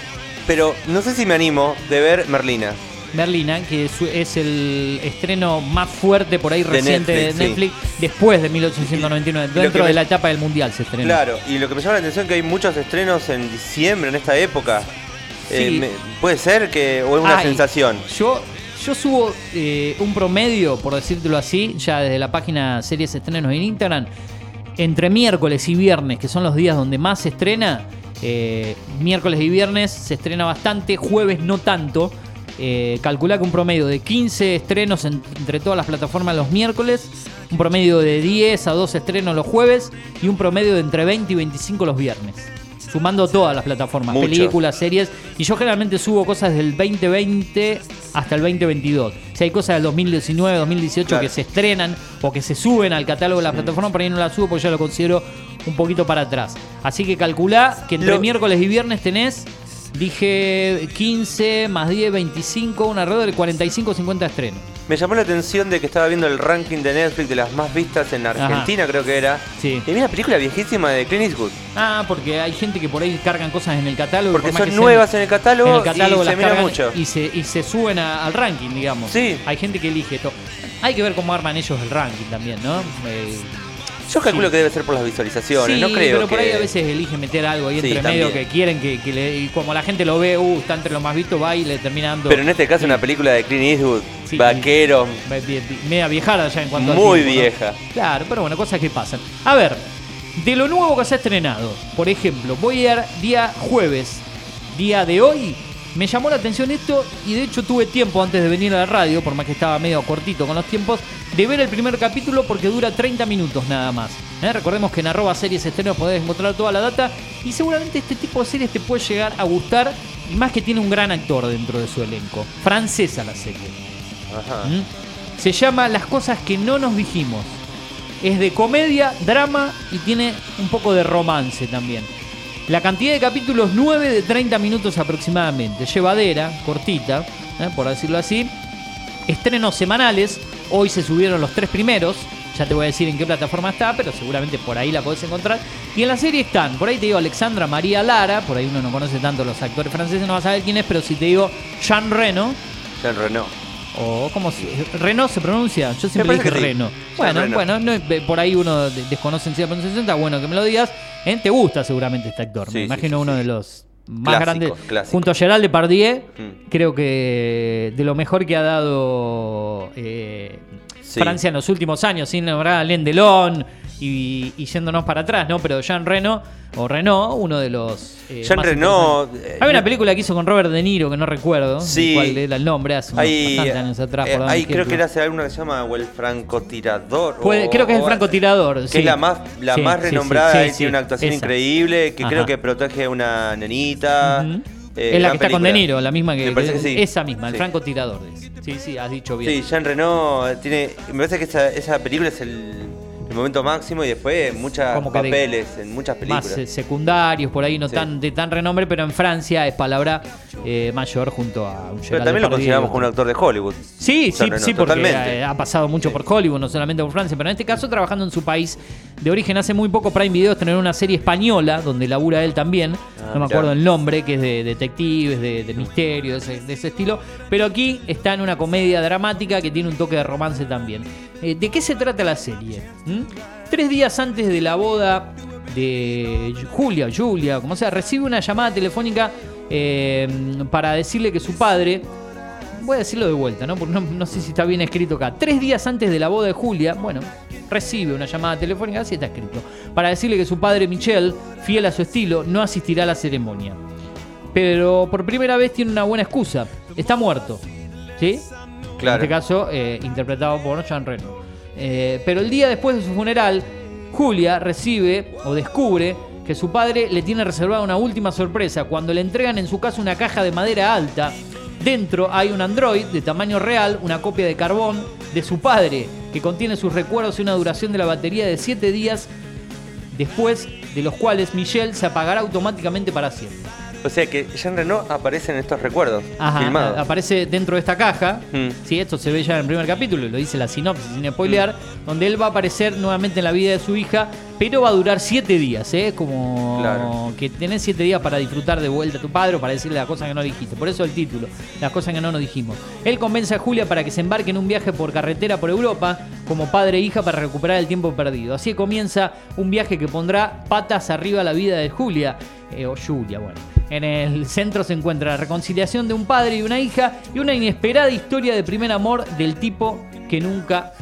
Speaker 6: Pero no sé si me animo de ver Merlina.
Speaker 5: Merlina, que es, es el estreno más fuerte por ahí
Speaker 6: De
Speaker 5: reciente
Speaker 6: Netflix,
Speaker 5: de
Speaker 6: sí.
Speaker 5: Netflix, después de 1899,
Speaker 6: Y lo
Speaker 5: dentro
Speaker 6: me-
Speaker 5: de la etapa del Mundial se estrenó.
Speaker 6: Claro, y lo que me llama la atención es que hay muchos estrenos en diciembre, en esta época. Eh,
Speaker 5: Sí.
Speaker 6: me- puede ser que. o es una
Speaker 5: Ay,
Speaker 6: sensación.
Speaker 5: Yo, yo subo eh, un promedio, por decírtelo así, ya desde la página Series Estrenos en Instagram, entre miércoles y viernes, que son los días donde más se estrena. eh, miércoles y viernes se estrena bastante, jueves no tanto. Eh, calcula que un promedio de 15 estrenos en- entre todas las plataformas los miércoles, un promedio de 10 a 12 estrenos los jueves y un promedio de entre 20 y 25 los viernes. Sumando todas las plataformas,
Speaker 6: Mucho.
Speaker 5: películas, series. Y yo generalmente subo cosas del 2020 hasta el 2022. Si hay cosas del 2019, 2018
Speaker 6: Claro.
Speaker 5: que se estrenan o que se suben al catálogo de la plataforma, por ahí no las subo porque ya lo considero un poquito para atrás. Así que calculá que entre
Speaker 6: Lo-
Speaker 5: miércoles y viernes tenés, dije 15 más 10, 25, un alrededor de 45 50 estrenos.
Speaker 6: Me llamó la atención de que estaba viendo el ranking de Netflix de las más vistas en Argentina, creo que era.
Speaker 5: Sí.
Speaker 6: Y vi una película viejísima de Clint Eastwood.
Speaker 5: Ah, porque hay gente que por ahí cargan cosas en el catálogo.
Speaker 6: Porque
Speaker 5: por
Speaker 6: son nuevas en el catálogo,
Speaker 5: en el catálogo
Speaker 6: y se mira
Speaker 5: cargan
Speaker 6: mucho.
Speaker 5: Y se, y se suben a- al ranking, digamos.
Speaker 6: Sí.
Speaker 5: Hay gente que elige esto. Hay que ver cómo arman ellos el ranking también, ¿no? Eh,
Speaker 6: Yo calculo
Speaker 5: Sí.
Speaker 6: que debe ser por las visualizaciones,
Speaker 5: sí,
Speaker 6: no creo
Speaker 5: pero por
Speaker 6: que-
Speaker 5: ahí a veces eligen meter algo ahí
Speaker 6: Sí,
Speaker 5: entre medio
Speaker 6: también.
Speaker 5: que quieren que, que le, y como la gente lo ve, uh, está entre lo más visto, va y le termina dando.
Speaker 6: Pero en este caso una película de Clint Eastwood, vaquero,
Speaker 5: me- me- media viejada ya en cuanto
Speaker 6: muy
Speaker 5: tiempo, ¿no?
Speaker 6: vieja.
Speaker 5: Claro, pero bueno, cosas que pasan. A ver, de lo nuevo que se ha estrenado, por ejemplo, voy a ir día jueves, día de hoy, me llamó la atención esto y de hecho tuve tiempo antes de venir a la radio, por más que estaba medio cortito con los tiempos, de ver el primer capítulo porque dura 30 minutos nada más. ¿eh? Recordemos que en arroba series estrenos podés encontrar toda la data y seguramente este tipo de series te puede llegar a gustar y más que tiene un gran actor dentro de su elenco. Francesa la serie.
Speaker 6: Ajá.
Speaker 5: ¿Mm? Se llama Las cosas que no nos dijimos. Es de comedia, drama y tiene un poco de romance también. La cantidad de capítulos 9 de 30 minutos aproximadamente. Llevadera, cortita, ¿eh? por decirlo así. Estrenos semanales. Hoy se subieron los tres primeros. Ya te voy a decir en qué plataforma está, pero seguramente por ahí la podés encontrar. Y en la serie están, por ahí te digo Alexandra María Lara, por ahí uno no conoce tanto los actores franceses, no vas a saber quién es, pero si te digo Jean Reno,
Speaker 6: Jean Reno.
Speaker 5: O ¿cómo se, Renault se pronuncia? Yo siempre dije
Speaker 6: sí.
Speaker 5: Reno. Bueno,
Speaker 6: Reno.
Speaker 5: bueno, no, eh, por ahí uno de- desconoce en sí la pronunciación, está bueno que me lo digas. Te gusta seguramente este actor.
Speaker 6: Sí,
Speaker 5: me imagino uno de los más grandes. Junto a Gerald Depardieu,
Speaker 6: Mm.
Speaker 5: creo que de lo mejor que ha dado eh,
Speaker 6: Sí.
Speaker 5: Francia en los últimos años, sin nombrar a Alain Delon y, y yéndonos para atrás, ¿no? Pero Jean Reno, o Renault, uno de los. eh,
Speaker 6: Jean Reno. eh,
Speaker 5: Hay una película que hizo con Robert De Niro que no recuerdo
Speaker 6: Sí.
Speaker 5: cuál era el nombre, hace
Speaker 6: Hay,
Speaker 5: años atrás.
Speaker 6: eh, hay creo que era hace alguna que se llama o el francotirador.
Speaker 5: Puede-
Speaker 6: o-
Speaker 5: creo que es el francotirador.
Speaker 6: Que
Speaker 5: sí.
Speaker 6: es la más, la
Speaker 5: Sí,
Speaker 6: más renombrada,
Speaker 5: sí,
Speaker 6: tiene una actuación
Speaker 5: esa.
Speaker 6: increíble, que
Speaker 5: Ajá.
Speaker 6: creo que protege a una nenita. Eh,
Speaker 5: es la que está con. De Niro, la misma que.
Speaker 6: Me parece que sí.
Speaker 5: Esa misma, el
Speaker 6: Sí.
Speaker 5: francotirador. Sí, sí, has dicho bien.
Speaker 6: Sí, Jean Reno tiene. Me parece que esa, esa película es el, el momento máximo y después muchos
Speaker 5: Como que de-
Speaker 6: papeles en muchas películas.
Speaker 5: Más eh, secundarios, por ahí no
Speaker 6: Sí.
Speaker 5: tan de tan renombre, pero en Francia es palabra eh, mayor junto a un
Speaker 6: Pero también lo
Speaker 5: Depardieu.
Speaker 6: consideramos como un actor de Hollywood.
Speaker 5: Sí, sí, sí, porque
Speaker 6: totalmente.
Speaker 5: eh, ha pasado mucho por Hollywood, no solamente por Francia, pero en este caso trabajando en su país de origen. Hace muy poco Prime Video tener una serie española donde labura él también.
Speaker 6: Ah,
Speaker 5: no me acuerdo el nombre, que es de detectives, de, de misterio, de ese, de ese estilo. Pero aquí está en una comedia dramática que tiene un toque de romance también. Eh, ¿De qué se trata la serie? ¿Mm? Tres días antes de la boda de Julia, Julia, como sea, recibe una llamada telefónica eh, para decirle que su padre voy a decirlo de vuelta, ¿no? Porque no, no sé si está bien escrito acá. Tres días antes de la boda de Julia, bueno, recibe una llamada telefónica, así está escrito, para decirle que su padre Michel, fiel a su estilo, no asistirá a la ceremonia. Pero por primera vez tiene una buena excusa. Está muerto. ¿Sí?
Speaker 6: Claro.
Speaker 5: En este caso, eh, interpretado por Jean Reno. Eh, pero el día después de su funeral, Julia recibe o descubre que su padre le tiene reservada una última sorpresa cuando le entregan en su casa una caja de madera alta. Dentro hay un Android de tamaño real, una copia de carbón de su padre, que contiene sus recuerdos y una duración de la batería de 7 días, después de los cuales Michelle se apagará automáticamente para siempre.
Speaker 6: O sea que Jean Reno aparece en estos recuerdos
Speaker 5: Ajá,
Speaker 6: filmados.
Speaker 5: aparece dentro de esta caja.
Speaker 6: Mm.
Speaker 5: Sí, esto se ve ya en el primer capítulo, lo dice la sinopsis sin spoilear, donde él va a aparecer nuevamente en la vida de su hija, pero va a durar siete días, ¿eh? Como
Speaker 6: Claro.
Speaker 5: que tenés siete días para disfrutar de vuelta a tu padre o para decirle las cosas que no dijiste. Por eso el título, las cosas que no nos dijimos. Él convence a Julia para que se embarque en un viaje por carretera por Europa, como padre e hija para recuperar el tiempo perdido. Así comienza un viaje que pondrá patas arriba a la vida de Julia, eh, o Julia, bueno. En el centro se encuentra la reconciliación de un padre y una hija y una inesperada historia de primer amor del tipo que nunca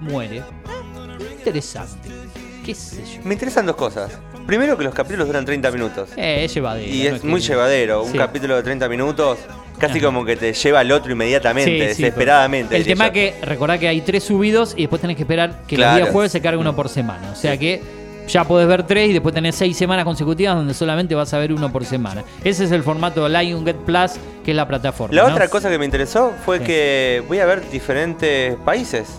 Speaker 5: muere. Interesante. ¿Qué sé yo?
Speaker 6: Me interesan dos cosas. Primero que los capítulos duran 30 minutos.
Speaker 5: Eh, es llevadero.
Speaker 6: Y
Speaker 5: no
Speaker 6: es
Speaker 5: que-
Speaker 6: muy llevadero. Un
Speaker 5: Sí.
Speaker 6: capítulo de 30 minutos casi
Speaker 5: Ajá.
Speaker 6: como que te lleva al otro inmediatamente,
Speaker 5: Sí, sí,
Speaker 6: desesperadamente.
Speaker 5: El tema
Speaker 6: yo.
Speaker 5: que recordá que hay tres subidos y después tenés que esperar que
Speaker 6: Claro.
Speaker 5: días jueves se cargue uno por semana. O sea que ya podés ver tres y después tenés seis semanas consecutivas donde solamente vas a ver uno por semana. Ese es el formato de Lion Get Plus, que es la plataforma.
Speaker 6: La
Speaker 5: ¿no?
Speaker 6: otra cosa que me interesó fue
Speaker 5: Sí.
Speaker 6: que voy a ver diferentes países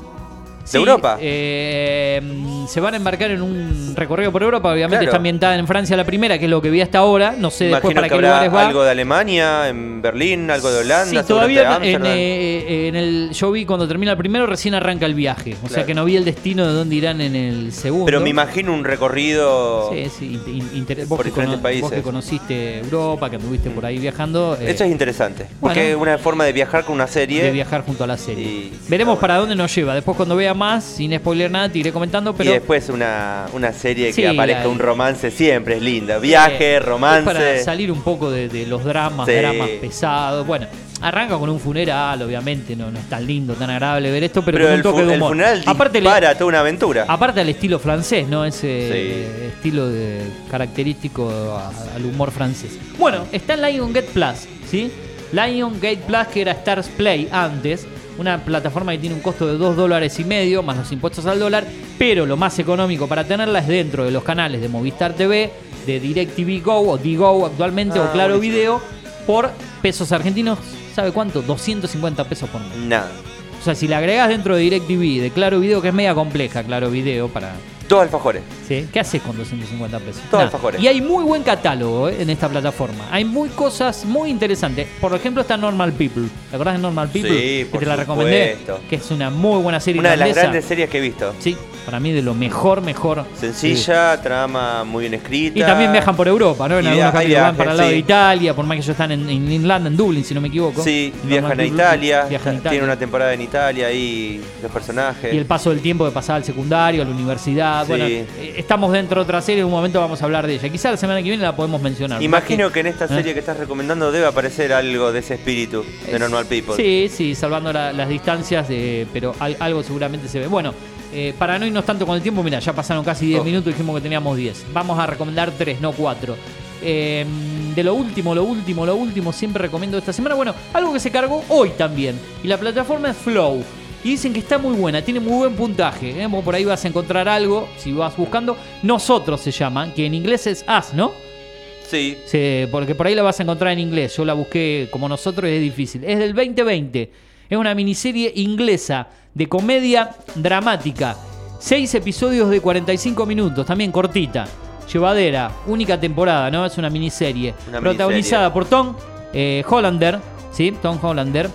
Speaker 6: de Europa.
Speaker 5: eh, mm, se van a embarcar en un recorrido por Europa. Obviamente
Speaker 6: Claro.
Speaker 5: está ambientada en Francia la primera, que es lo que vi hasta ahora. No sé después para
Speaker 6: que
Speaker 5: qué lugares va.
Speaker 6: algo de Alemania, en Berlín, algo de Holanda,
Speaker 5: Sí, todavía en,
Speaker 6: Ámsterdam.
Speaker 5: eh, en el yo vi cuando termina el primero recién arranca el viaje, o sea que no vi el destino de dónde irán en el segundo.
Speaker 6: Pero me imagino un recorrido
Speaker 5: Sí, sí, in- in- inter- vos,
Speaker 6: por
Speaker 5: que
Speaker 6: diferentes países.
Speaker 5: vos que conociste Europa, que anduviste por ahí viajando. eh,
Speaker 6: Eso es interesante. Porque es una forma de viajar con una serie.
Speaker 5: de viajar junto a la serie.
Speaker 6: Y-
Speaker 5: Veremos para dónde nos lleva. Después cuando vea más, sin spoiler nada, te iré comentando, pero
Speaker 6: y después una, una serie
Speaker 5: Sí,
Speaker 6: que aparezca
Speaker 5: la-
Speaker 6: un romance siempre es linda. Viaje,
Speaker 5: Eh,
Speaker 6: romance.
Speaker 5: es para salir un poco de, de los dramas,
Speaker 6: Sí.
Speaker 5: dramas pesados. Bueno, arranca con un funeral, obviamente, no, no es tan lindo, tan agradable ver esto, pero,
Speaker 6: Pero
Speaker 5: con un toque
Speaker 6: el
Speaker 5: humor.
Speaker 6: funeral
Speaker 5: aparte,
Speaker 6: dispara toda una aventura.
Speaker 5: aparte al estilo francés, ¿no? Ese
Speaker 6: Sí.
Speaker 5: estilo de, característico a- al humor francés. Bueno, está en Lion Get Plus, ¿sí? Lion Gate Plus, que era Stars Play antes, una plataforma que tiene un costo de 2 dólares y medio, más los impuestos al dólar, pero lo más económico para tenerla es dentro de los canales de Movistar TV, de DirecTV Go o DiGo actualmente,
Speaker 6: Ah,
Speaker 5: o Claro
Speaker 6: buenísimo.
Speaker 5: Video, por pesos argentinos, ¿sabe cuánto? 250 pesos por mes.
Speaker 6: Nada.
Speaker 5: O sea, si la agregás dentro de DirecTV, de Claro Video, que es media compleja, Claro Video, para...
Speaker 6: Dos alfajores.
Speaker 5: ¿Sí? ¿Qué haces con 250 pesos?
Speaker 6: Todo
Speaker 5: Nada.
Speaker 6: alfajores.
Speaker 5: Y hay muy buen catálogo eh, en esta plataforma. Hay muy cosas muy interesantes. Por ejemplo, está Normal People. ¿Te acordás de Normal People?
Speaker 6: Sí,
Speaker 5: que
Speaker 6: por
Speaker 5: te la recomendé. Que es una muy buena serie
Speaker 6: Una de las grandes series que he visto.
Speaker 5: Sí, para mí de lo mejor, mejor.
Speaker 6: Sencilla, trama muy bien escrita.
Speaker 5: Y también viajan por Europa, ¿no? En algunos capítulos van para el lado de. Italia, por más que ellos están en, en Irlanda, en Dublín, si no me equivoco.
Speaker 6: Sí, viajan a Italia,
Speaker 5: viajan a Italia.
Speaker 6: tiene una temporada en Italia ahí, los personajes.
Speaker 5: Y el paso del tiempo de pasar al secundario, a la universidad.
Speaker 6: Sí.
Speaker 5: Bueno, eh, estamos dentro de otra serie, en un momento vamos a hablar de ella. Quizá la semana que viene la podemos mencionar.
Speaker 6: Imagino que en esta
Speaker 5: ¿eh?
Speaker 6: serie que estás recomendando debe aparecer algo de ese espíritu de Normal People.
Speaker 5: Sí, sí, salvando la- las distancias, de- pero al- algo seguramente se ve. Bueno, eh, para no irnos tanto con el tiempo, mira, ya pasaron casi 10
Speaker 6: Oh.
Speaker 5: minutos y dijimos que teníamos 10. Vamos a recomendar 3, no 4. de lo último, lo último, lo último, siempre recomiendo esta semana. Bueno, algo que se cargó hoy también. Y la plataforma es Flow. Y dicen que está muy buena, tiene muy buen puntaje. ¿eh? Vos Por ahí vas a encontrar algo, si vas buscando. Nosotros se llama, que en inglés es As, ¿no?
Speaker 6: Sí.
Speaker 5: Sí, porque por ahí la vas a encontrar en inglés. Yo la busqué como nosotros y es difícil. Es del 2020. Es una miniserie inglesa de comedia dramática. Seis episodios de 45 minutos, también cortita. Llevadera, única temporada, ¿no? Es una miniserie.
Speaker 6: Una
Speaker 5: protagonizada por Tom eh, Hollander, ¿sí? Tom Hollander,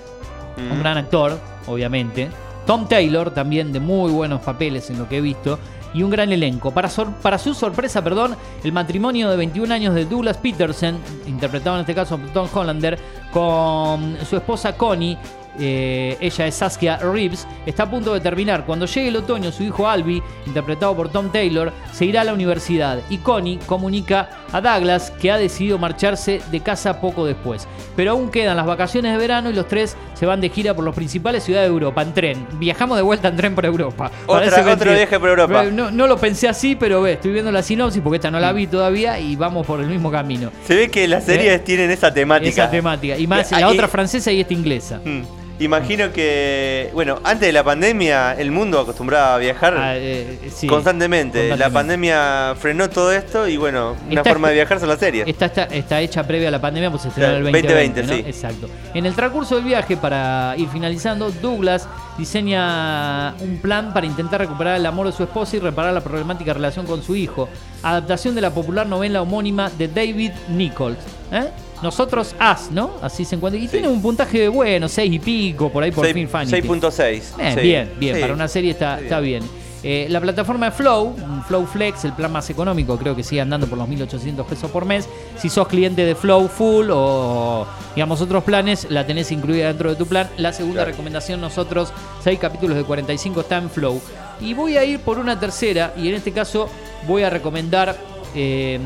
Speaker 5: un
Speaker 6: Mm.
Speaker 5: gran actor, obviamente. Tom Taylor, también de muy buenos papeles en lo que he visto. Y un gran elenco. Para, para su sorpresa, perdón, el matrimonio de 21 años de Douglas Peterson, interpretado en este caso por Tom Hollander, con su esposa Connie, eh, ella es Saskia Reeves, está a punto de terminar. Cuando llegue el otoño, su hijo Albi, interpretado por Tom Taylor, se irá a la universidad y Connie comunica a Douglas que ha decidido marcharse de casa poco después. Pero aún quedan las vacaciones de verano y los tres se van de gira por las principales ciudades de Europa en tren. Viajamos de vuelta en tren por Europa.
Speaker 6: Otra- otro viaje por Europa.
Speaker 5: No, no lo pensé así, pero ve, estoy viendo la sinopsis porque esta no la vi todavía y vamos por el mismo camino.
Speaker 6: Se ve que las series
Speaker 5: ¿Eh?
Speaker 6: tienen esa temática.
Speaker 5: Esa temática. Y más la
Speaker 6: y-
Speaker 5: otra francesa y esta inglesa.
Speaker 6: Mm. Imagino que, bueno, antes de la pandemia el mundo acostumbraba a viajar
Speaker 5: Ah, eh, sí,
Speaker 6: constantemente. La pandemia frenó todo esto y bueno, una
Speaker 5: Está-
Speaker 6: forma de viajar son las series.
Speaker 5: Está, está, está hecha previa a la pandemia, pues se estrenó en el
Speaker 6: 2020,
Speaker 5: 2020, ¿no?
Speaker 6: sí.
Speaker 5: Exacto. En el transcurso del viaje, para ir finalizando, Douglas diseña un plan para intentar recuperar el amor de su esposa y reparar la problemática relación con su hijo. Adaptación de la popular novela homónima de David Nichols. ¿eh? Nosotros As, ¿no? Así se encuentra. Y tiene un puntaje bueno, 6 y pico, por ahí por fin Fanny.
Speaker 6: 6.6.
Speaker 5: Bien,
Speaker 6: sí.
Speaker 5: bien, bien.
Speaker 6: Sí.
Speaker 5: Para una serie está, está bien. Eh, la plataforma de Flow, Flow Flex, el plan más económico, creo que sigue andando por los 1.800 pesos por mes. Si sos cliente de Flow Full o, digamos, otros planes, la tenés incluida dentro de tu plan. La segunda
Speaker 6: Claro.
Speaker 5: recomendación, nosotros, 6 capítulos de 45 está en Flow. Y voy a ir por una tercera, y en este caso voy a recomendar eh,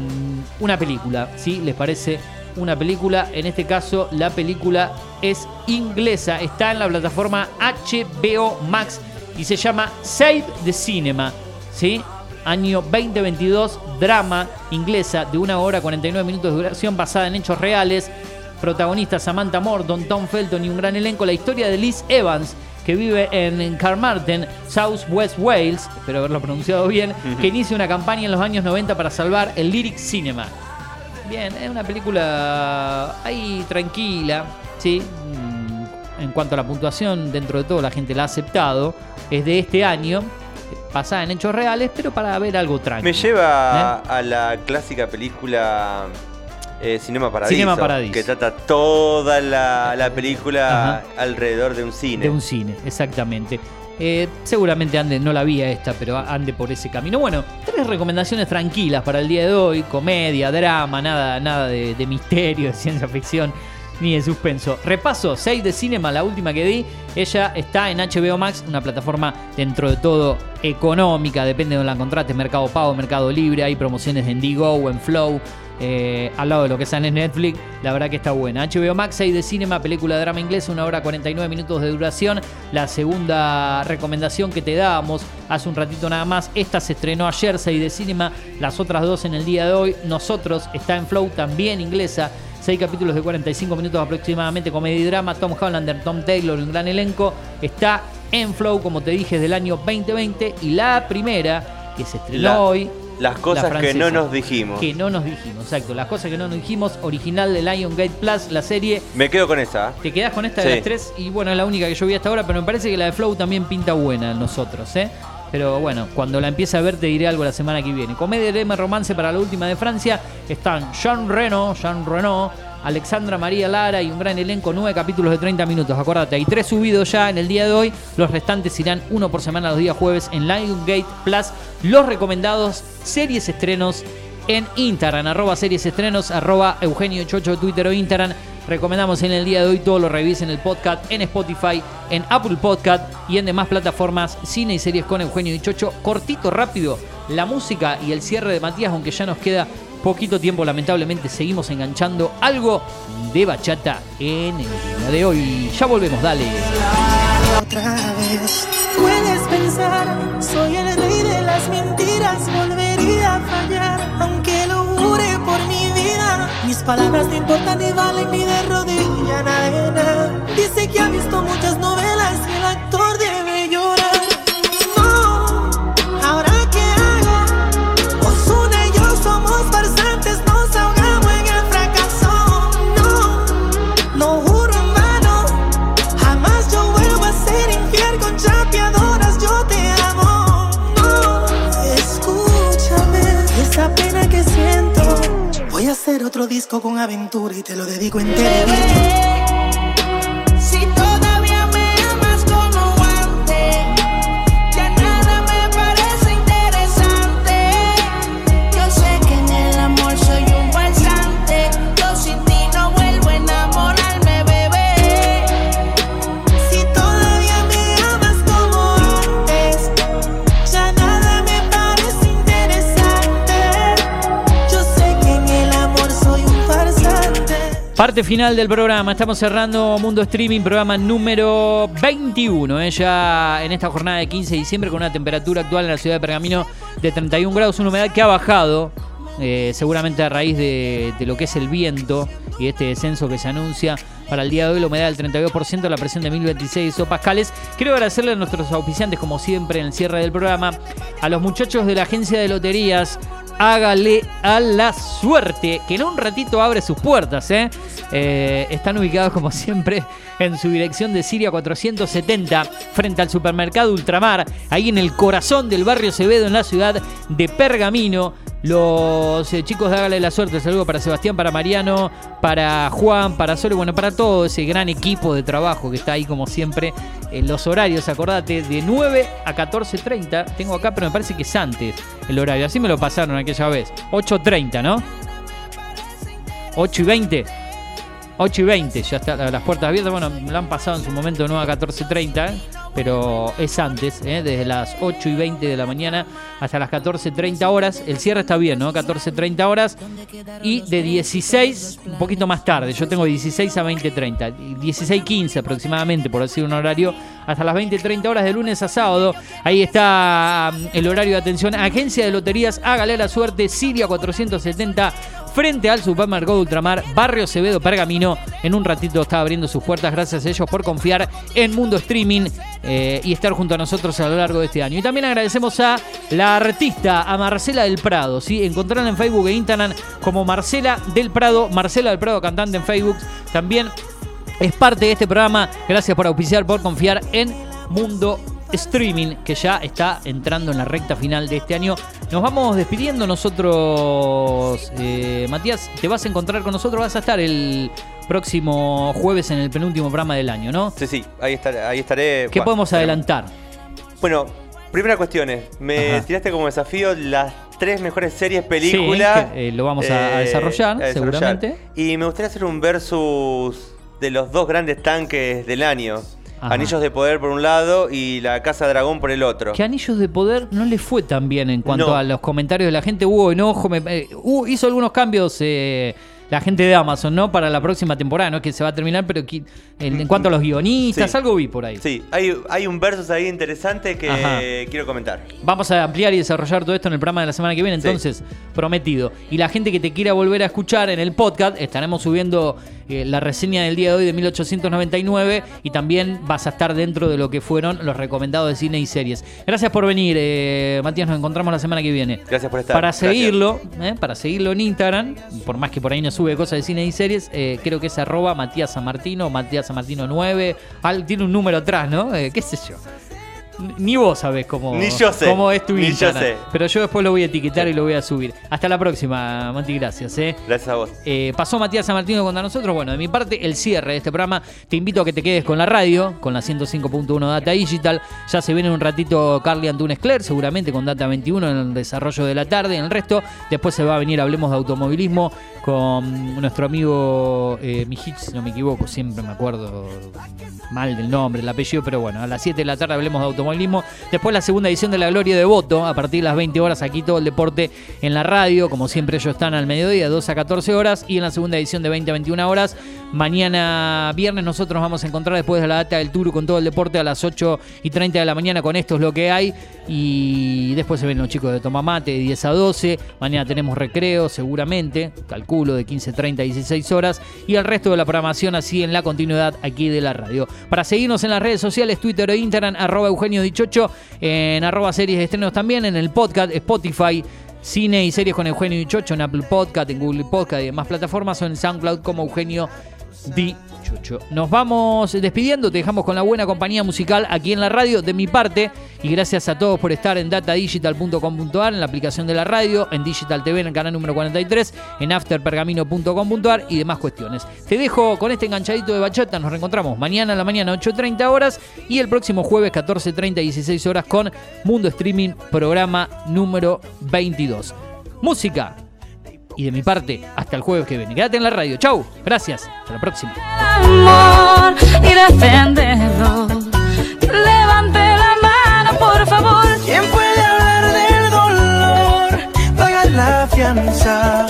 Speaker 5: una película, ¿sí? ¿Les parece? Una película, en este caso la película es inglesa, está en la plataforma HBO Max y se llama Save the Cinema, ¿sí? Año 2022, drama inglesa de una hora 49 minutos de duración basada en hechos reales. Protagonistas Samantha Morton, Tom Felton y un gran elenco. La historia de Liz Evans, que vive en Carmarthen, South West Wales, espero haberlo pronunciado bien, que inicia una campaña en los años 90 para salvar el Lyric Cinema. Bien, es una película ahí tranquila, ¿sí? Mm, En cuanto a la puntuación, dentro de todo la gente la ha aceptado. Es de este año, basada en hechos reales, pero para ver algo tranquilo.
Speaker 6: Me lleva
Speaker 5: ¿Eh?
Speaker 6: a la clásica película eh, Cinema Paradiso.
Speaker 5: Cinema Paradiso.
Speaker 6: Que trata toda la, la película
Speaker 5: Ajá.
Speaker 6: alrededor de un cine.
Speaker 5: De un cine, exactamente. Eh, seguramente ande, no la vi esta, pero ande por ese camino. Bueno, tres recomendaciones tranquilas para el día de hoy: comedia, drama, nada, nada de, de misterio, de ciencia ficción ni de suspenso. Repaso: 6 de Cinema, la última que di. Ella está en HBO Max, una plataforma dentro de todo económica, depende de donde la contrates: Mercado Pago, Mercado Libre. Hay promociones en Digo en Flow. Eh, al lado de lo que sale en Netflix, la verdad que está buena. HBO Max 6 de Cinema, película de drama inglés, una hora 49 minutos de duración. La segunda recomendación que te dábamos hace un ratito nada más, esta se estrenó ayer, 6 de Cinema, las otras dos en el día de hoy. Nosotros está en Flow también inglesa. Seis capítulos de 45 minutos aproximadamente, comedia y drama. Tom Hollander, Tom Taylor, un gran elenco. Está en Flow, como te dije, del año 2020. Y la primera, que se estrenó
Speaker 6: La-
Speaker 5: hoy.
Speaker 6: Las cosas
Speaker 5: la
Speaker 6: que no
Speaker 5: francesa.
Speaker 6: nos dijimos.
Speaker 5: Que no nos dijimos, exacto. Las cosas que no nos dijimos, original de Lion Gate Plus, la serie.
Speaker 6: Me quedo con esa. ¿eh?
Speaker 5: Te quedás con esta de
Speaker 6: Sí.
Speaker 5: las tres y bueno, es la única que yo vi hasta ahora, pero me parece que la de Flow también pinta buena en nosotros, ¿eh? Pero bueno, cuando la empiece a ver te diré algo la semana que viene. Comedia, drama, romance para la última de Francia. Están Jean Reno, Jean Reno, Alexandra María Lara y un gran elenco, nueve capítulos de 30 minutos. Acordate, hay tres subidos ya en el día de hoy. Los restantes irán uno por semana los días jueves en Lionsgate Plus. Los recomendados, series estrenos en Instagram, arroba series estrenos, arroba Eugenio Chocho, Twitter o Instagram. Recomendamos en el día de hoy todo lo revisen en el podcast, en Spotify, en Apple Podcast y en demás plataformas, cine y series con Eugenio y. Cortito, rápido, la música y el cierre de Matías, aunque ya nos queda poquito tiempo, lamentablemente seguimos enganchando algo de bachata en el día de hoy. Ya volvemos, dale.
Speaker 7: Mis palabras no importan ni de. Dice que ha visto muchas disco con aventura y te lo dedico entero.
Speaker 5: Parte final del programa, estamos cerrando Mundo Streaming, programa número 21, ¿eh? ya en esta jornada de 15 de diciembre con una temperatura actual en la ciudad de Pergamino de 31 grados, una humedad que ha bajado, eh, seguramente a raíz de, lo que es el viento y este descenso que se anuncia para el día de hoy, la humedad del 32%, la presión de 1026 pascales. Quiero agradecerle a nuestros auspiciantes, como siempre en el cierre del programa, a los muchachos de la agencia de loterías, hágale a la suerte, que en un ratito abre sus puertas. ¿eh? Eh, están ubicados como siempre en su dirección de Siria 470, frente al supermercado Ultramar, ahí en el corazón del barrio Acevedo, en la ciudad de Pergamino. Los eh, chicos de Hágale la Suerte, saludo para Sebastián, para Mariano, para Juan, para Sole, bueno, para todo ese gran equipo de trabajo que está ahí como siempre en los horarios, acordate, de 9 a 14.30, tengo acá, pero me parece que es antes el horario, así me lo pasaron aquella vez, 8.30, ¿no? 8 y 20. 8 y 20, ya están las puertas abiertas. Bueno, me lo han pasado en su momento de 9 a 14.30, pero es antes, ¿eh? desde las 8 y 20 de la mañana hasta las 14.30 horas. El cierre está bien, ¿no? 14.30 horas. Y de 16, un poquito más tarde, yo tengo 16 a 20.30, 16.15 aproximadamente, por decir un horario, hasta las 20.30 horas de lunes a sábado. Ahí está um, el horario de atención. Agencia de Loterías, hágale la suerte, Siria 470 frente al supermercado Ultramar, Barrio Acevedo Pergamino. En un ratito está abriendo sus puertas. Gracias a ellos por confiar en Mundo Streaming eh, y estar junto a nosotros a lo largo de este año. Y también agradecemos a la artista, a Marcela del Prado. ¿sí? Encontrarla en Facebook e Instagram como Marcela del Prado. Marcela del Prado, cantante en Facebook. También es parte de este programa. Gracias por auspiciar, por confiar en Mundo Streaming, que ya está entrando en la recta final de este año. Nos vamos despidiendo nosotros. eh, Matías, te vas a encontrar con nosotros. Vas a estar el próximo jueves en el penúltimo programa del año, ¿no?
Speaker 6: Sí, sí, ahí estaré. Ahí estaré
Speaker 5: ¿Qué
Speaker 6: Bueno,
Speaker 5: podemos adelantar?
Speaker 6: Bueno, primera cuestión es, me
Speaker 5: Ajá.
Speaker 6: tiraste como desafío las tres mejores series, películas.
Speaker 5: Sí, que, eh, lo vamos a- a desarrollar,
Speaker 6: a
Speaker 5: seguramente.
Speaker 6: Y me gustaría hacer un versus de los dos grandes tanques del año.
Speaker 5: Ajá.
Speaker 6: Anillos de Poder por un lado y La Casa Dragón por el otro.
Speaker 5: Que Anillos de Poder no le fue tan bien en cuanto
Speaker 6: No.
Speaker 5: a los comentarios de la gente. Hubo enojo, me- eh, hubo- hizo algunos cambios. eh, la gente de Amazon, ¿no? Para la próxima temporada, no es que se va a terminar, pero en, en cuanto a los guionistas,
Speaker 6: Sí.
Speaker 5: algo vi por ahí.
Speaker 6: Sí, hay, hay un versus ahí interesante que
Speaker 5: Ajá.
Speaker 6: quiero comentar.
Speaker 5: Vamos a ampliar y desarrollar todo esto en el programa de la semana que viene,
Speaker 6: Sí.
Speaker 5: entonces, prometido. Y la gente que te quiera volver a escuchar en el podcast, estaremos subiendo eh, la reseña del día de hoy de 1899 y también vas a estar dentro de lo que fueron los recomendados de cine y series. Gracias por venir, eh, Matías, nos encontramos la semana que viene.
Speaker 6: Gracias por estar.
Speaker 5: Para seguirlo, eh, para seguirlo en Instagram, por más que por ahí no sube cosas de cine y series, eh, creo que es arroba Matías Samartino, Matías Samartino 9, al- tiene un número atrás, ¿no? Eh, ¿Qué sé yo? Ni vos sabés cómo,
Speaker 6: Ni yo sé.
Speaker 5: cómo es tu
Speaker 6: Ni yo
Speaker 5: Instagram.
Speaker 6: sé.
Speaker 5: Pero yo después lo voy a etiquetar y lo voy a subir. Hasta la próxima, Mati, gracias. ¿eh?
Speaker 6: Gracias a vos.
Speaker 5: Eh, pasó Matías San Martino contra nosotros. Bueno, de mi parte, el cierre de este programa. Te invito a que te quedes con la radio, con la 105.1 Data Digital. Ya se viene un ratito Carly Antunes Cler, seguramente con Data 21 en el desarrollo de la tarde. En el resto, después se va a venir Hablemos de Automovilismo con nuestro amigo eh, Mijich, si no me equivoco. Siempre me acuerdo mal del nombre, el apellido, pero bueno, a las 7 de la tarde hablemos de automovilismo. Después la segunda edición de La Gloria de Voto, a partir de las 20 horas, aquí todo el deporte en la radio, como siempre ellos están al mediodía, 12 a 14 horas, y en la segunda edición de 20 a 21 horas. Mañana viernes nosotros nos vamos a encontrar después de la data del tour con todo el deporte a las 8 y 30 de la mañana con esto es lo que hay. Y después se ven los chicos de Tomamate de 10 a 12. Mañana tenemos recreo seguramente, calculo de 15.30 a 16 horas. Y el resto de la programación así en la continuidad aquí de la radio. Para seguirnos en las redes sociales, Twitter e Instagram, arroba Eugenio Dichocho, en arroba series de estrenos también, en el podcast, Spotify. Cine y series con Eugenio Dichocho en Apple Podcast, en Google Podcast y demás plataformas o en SoundCloud como Eugenio Dichocho. Nos vamos despidiendo, te dejamos con la buena compañía musical aquí en la radio de mi parte y gracias a todos por estar en datadigital.com.ar, en la aplicación de la radio, en Digital TV en el canal número 43, en afterpergamino.com.ar y demás cuestiones. Te dejo con este enganchadito de bachata, nos reencontramos mañana a la mañana 8.30 horas y el próximo jueves 14.30 y 16 horas con Mundo Streaming, programa número 22. Música. Y de mi parte, hasta el jueves que viene. Quédate en la radio. Chau. Gracias. Hasta la próxima.
Speaker 15: amor y defenderlo. Levante la mano, por favor.
Speaker 4: ¿Quién puede hablar del dolor? Pagar la fianza.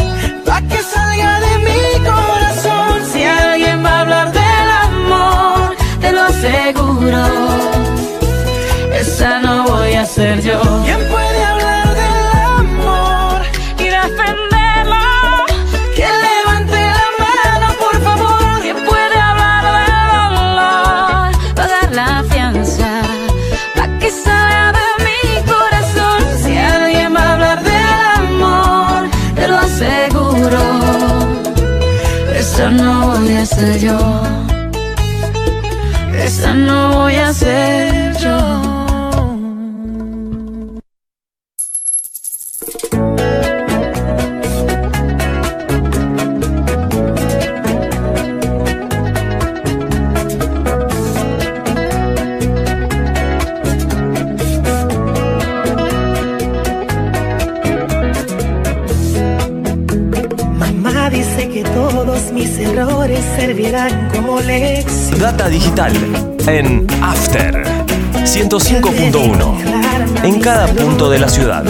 Speaker 4: Pa' que salga de mi corazón.
Speaker 15: Si alguien va a hablar del amor, te lo aseguro. Esa no voy a ser yo. Ser yo. Esa no voy a ser yo.
Speaker 4: Todos mis errores servirán como lección.
Speaker 1: Data digital en After 105.1 en cada punto de la ciudad.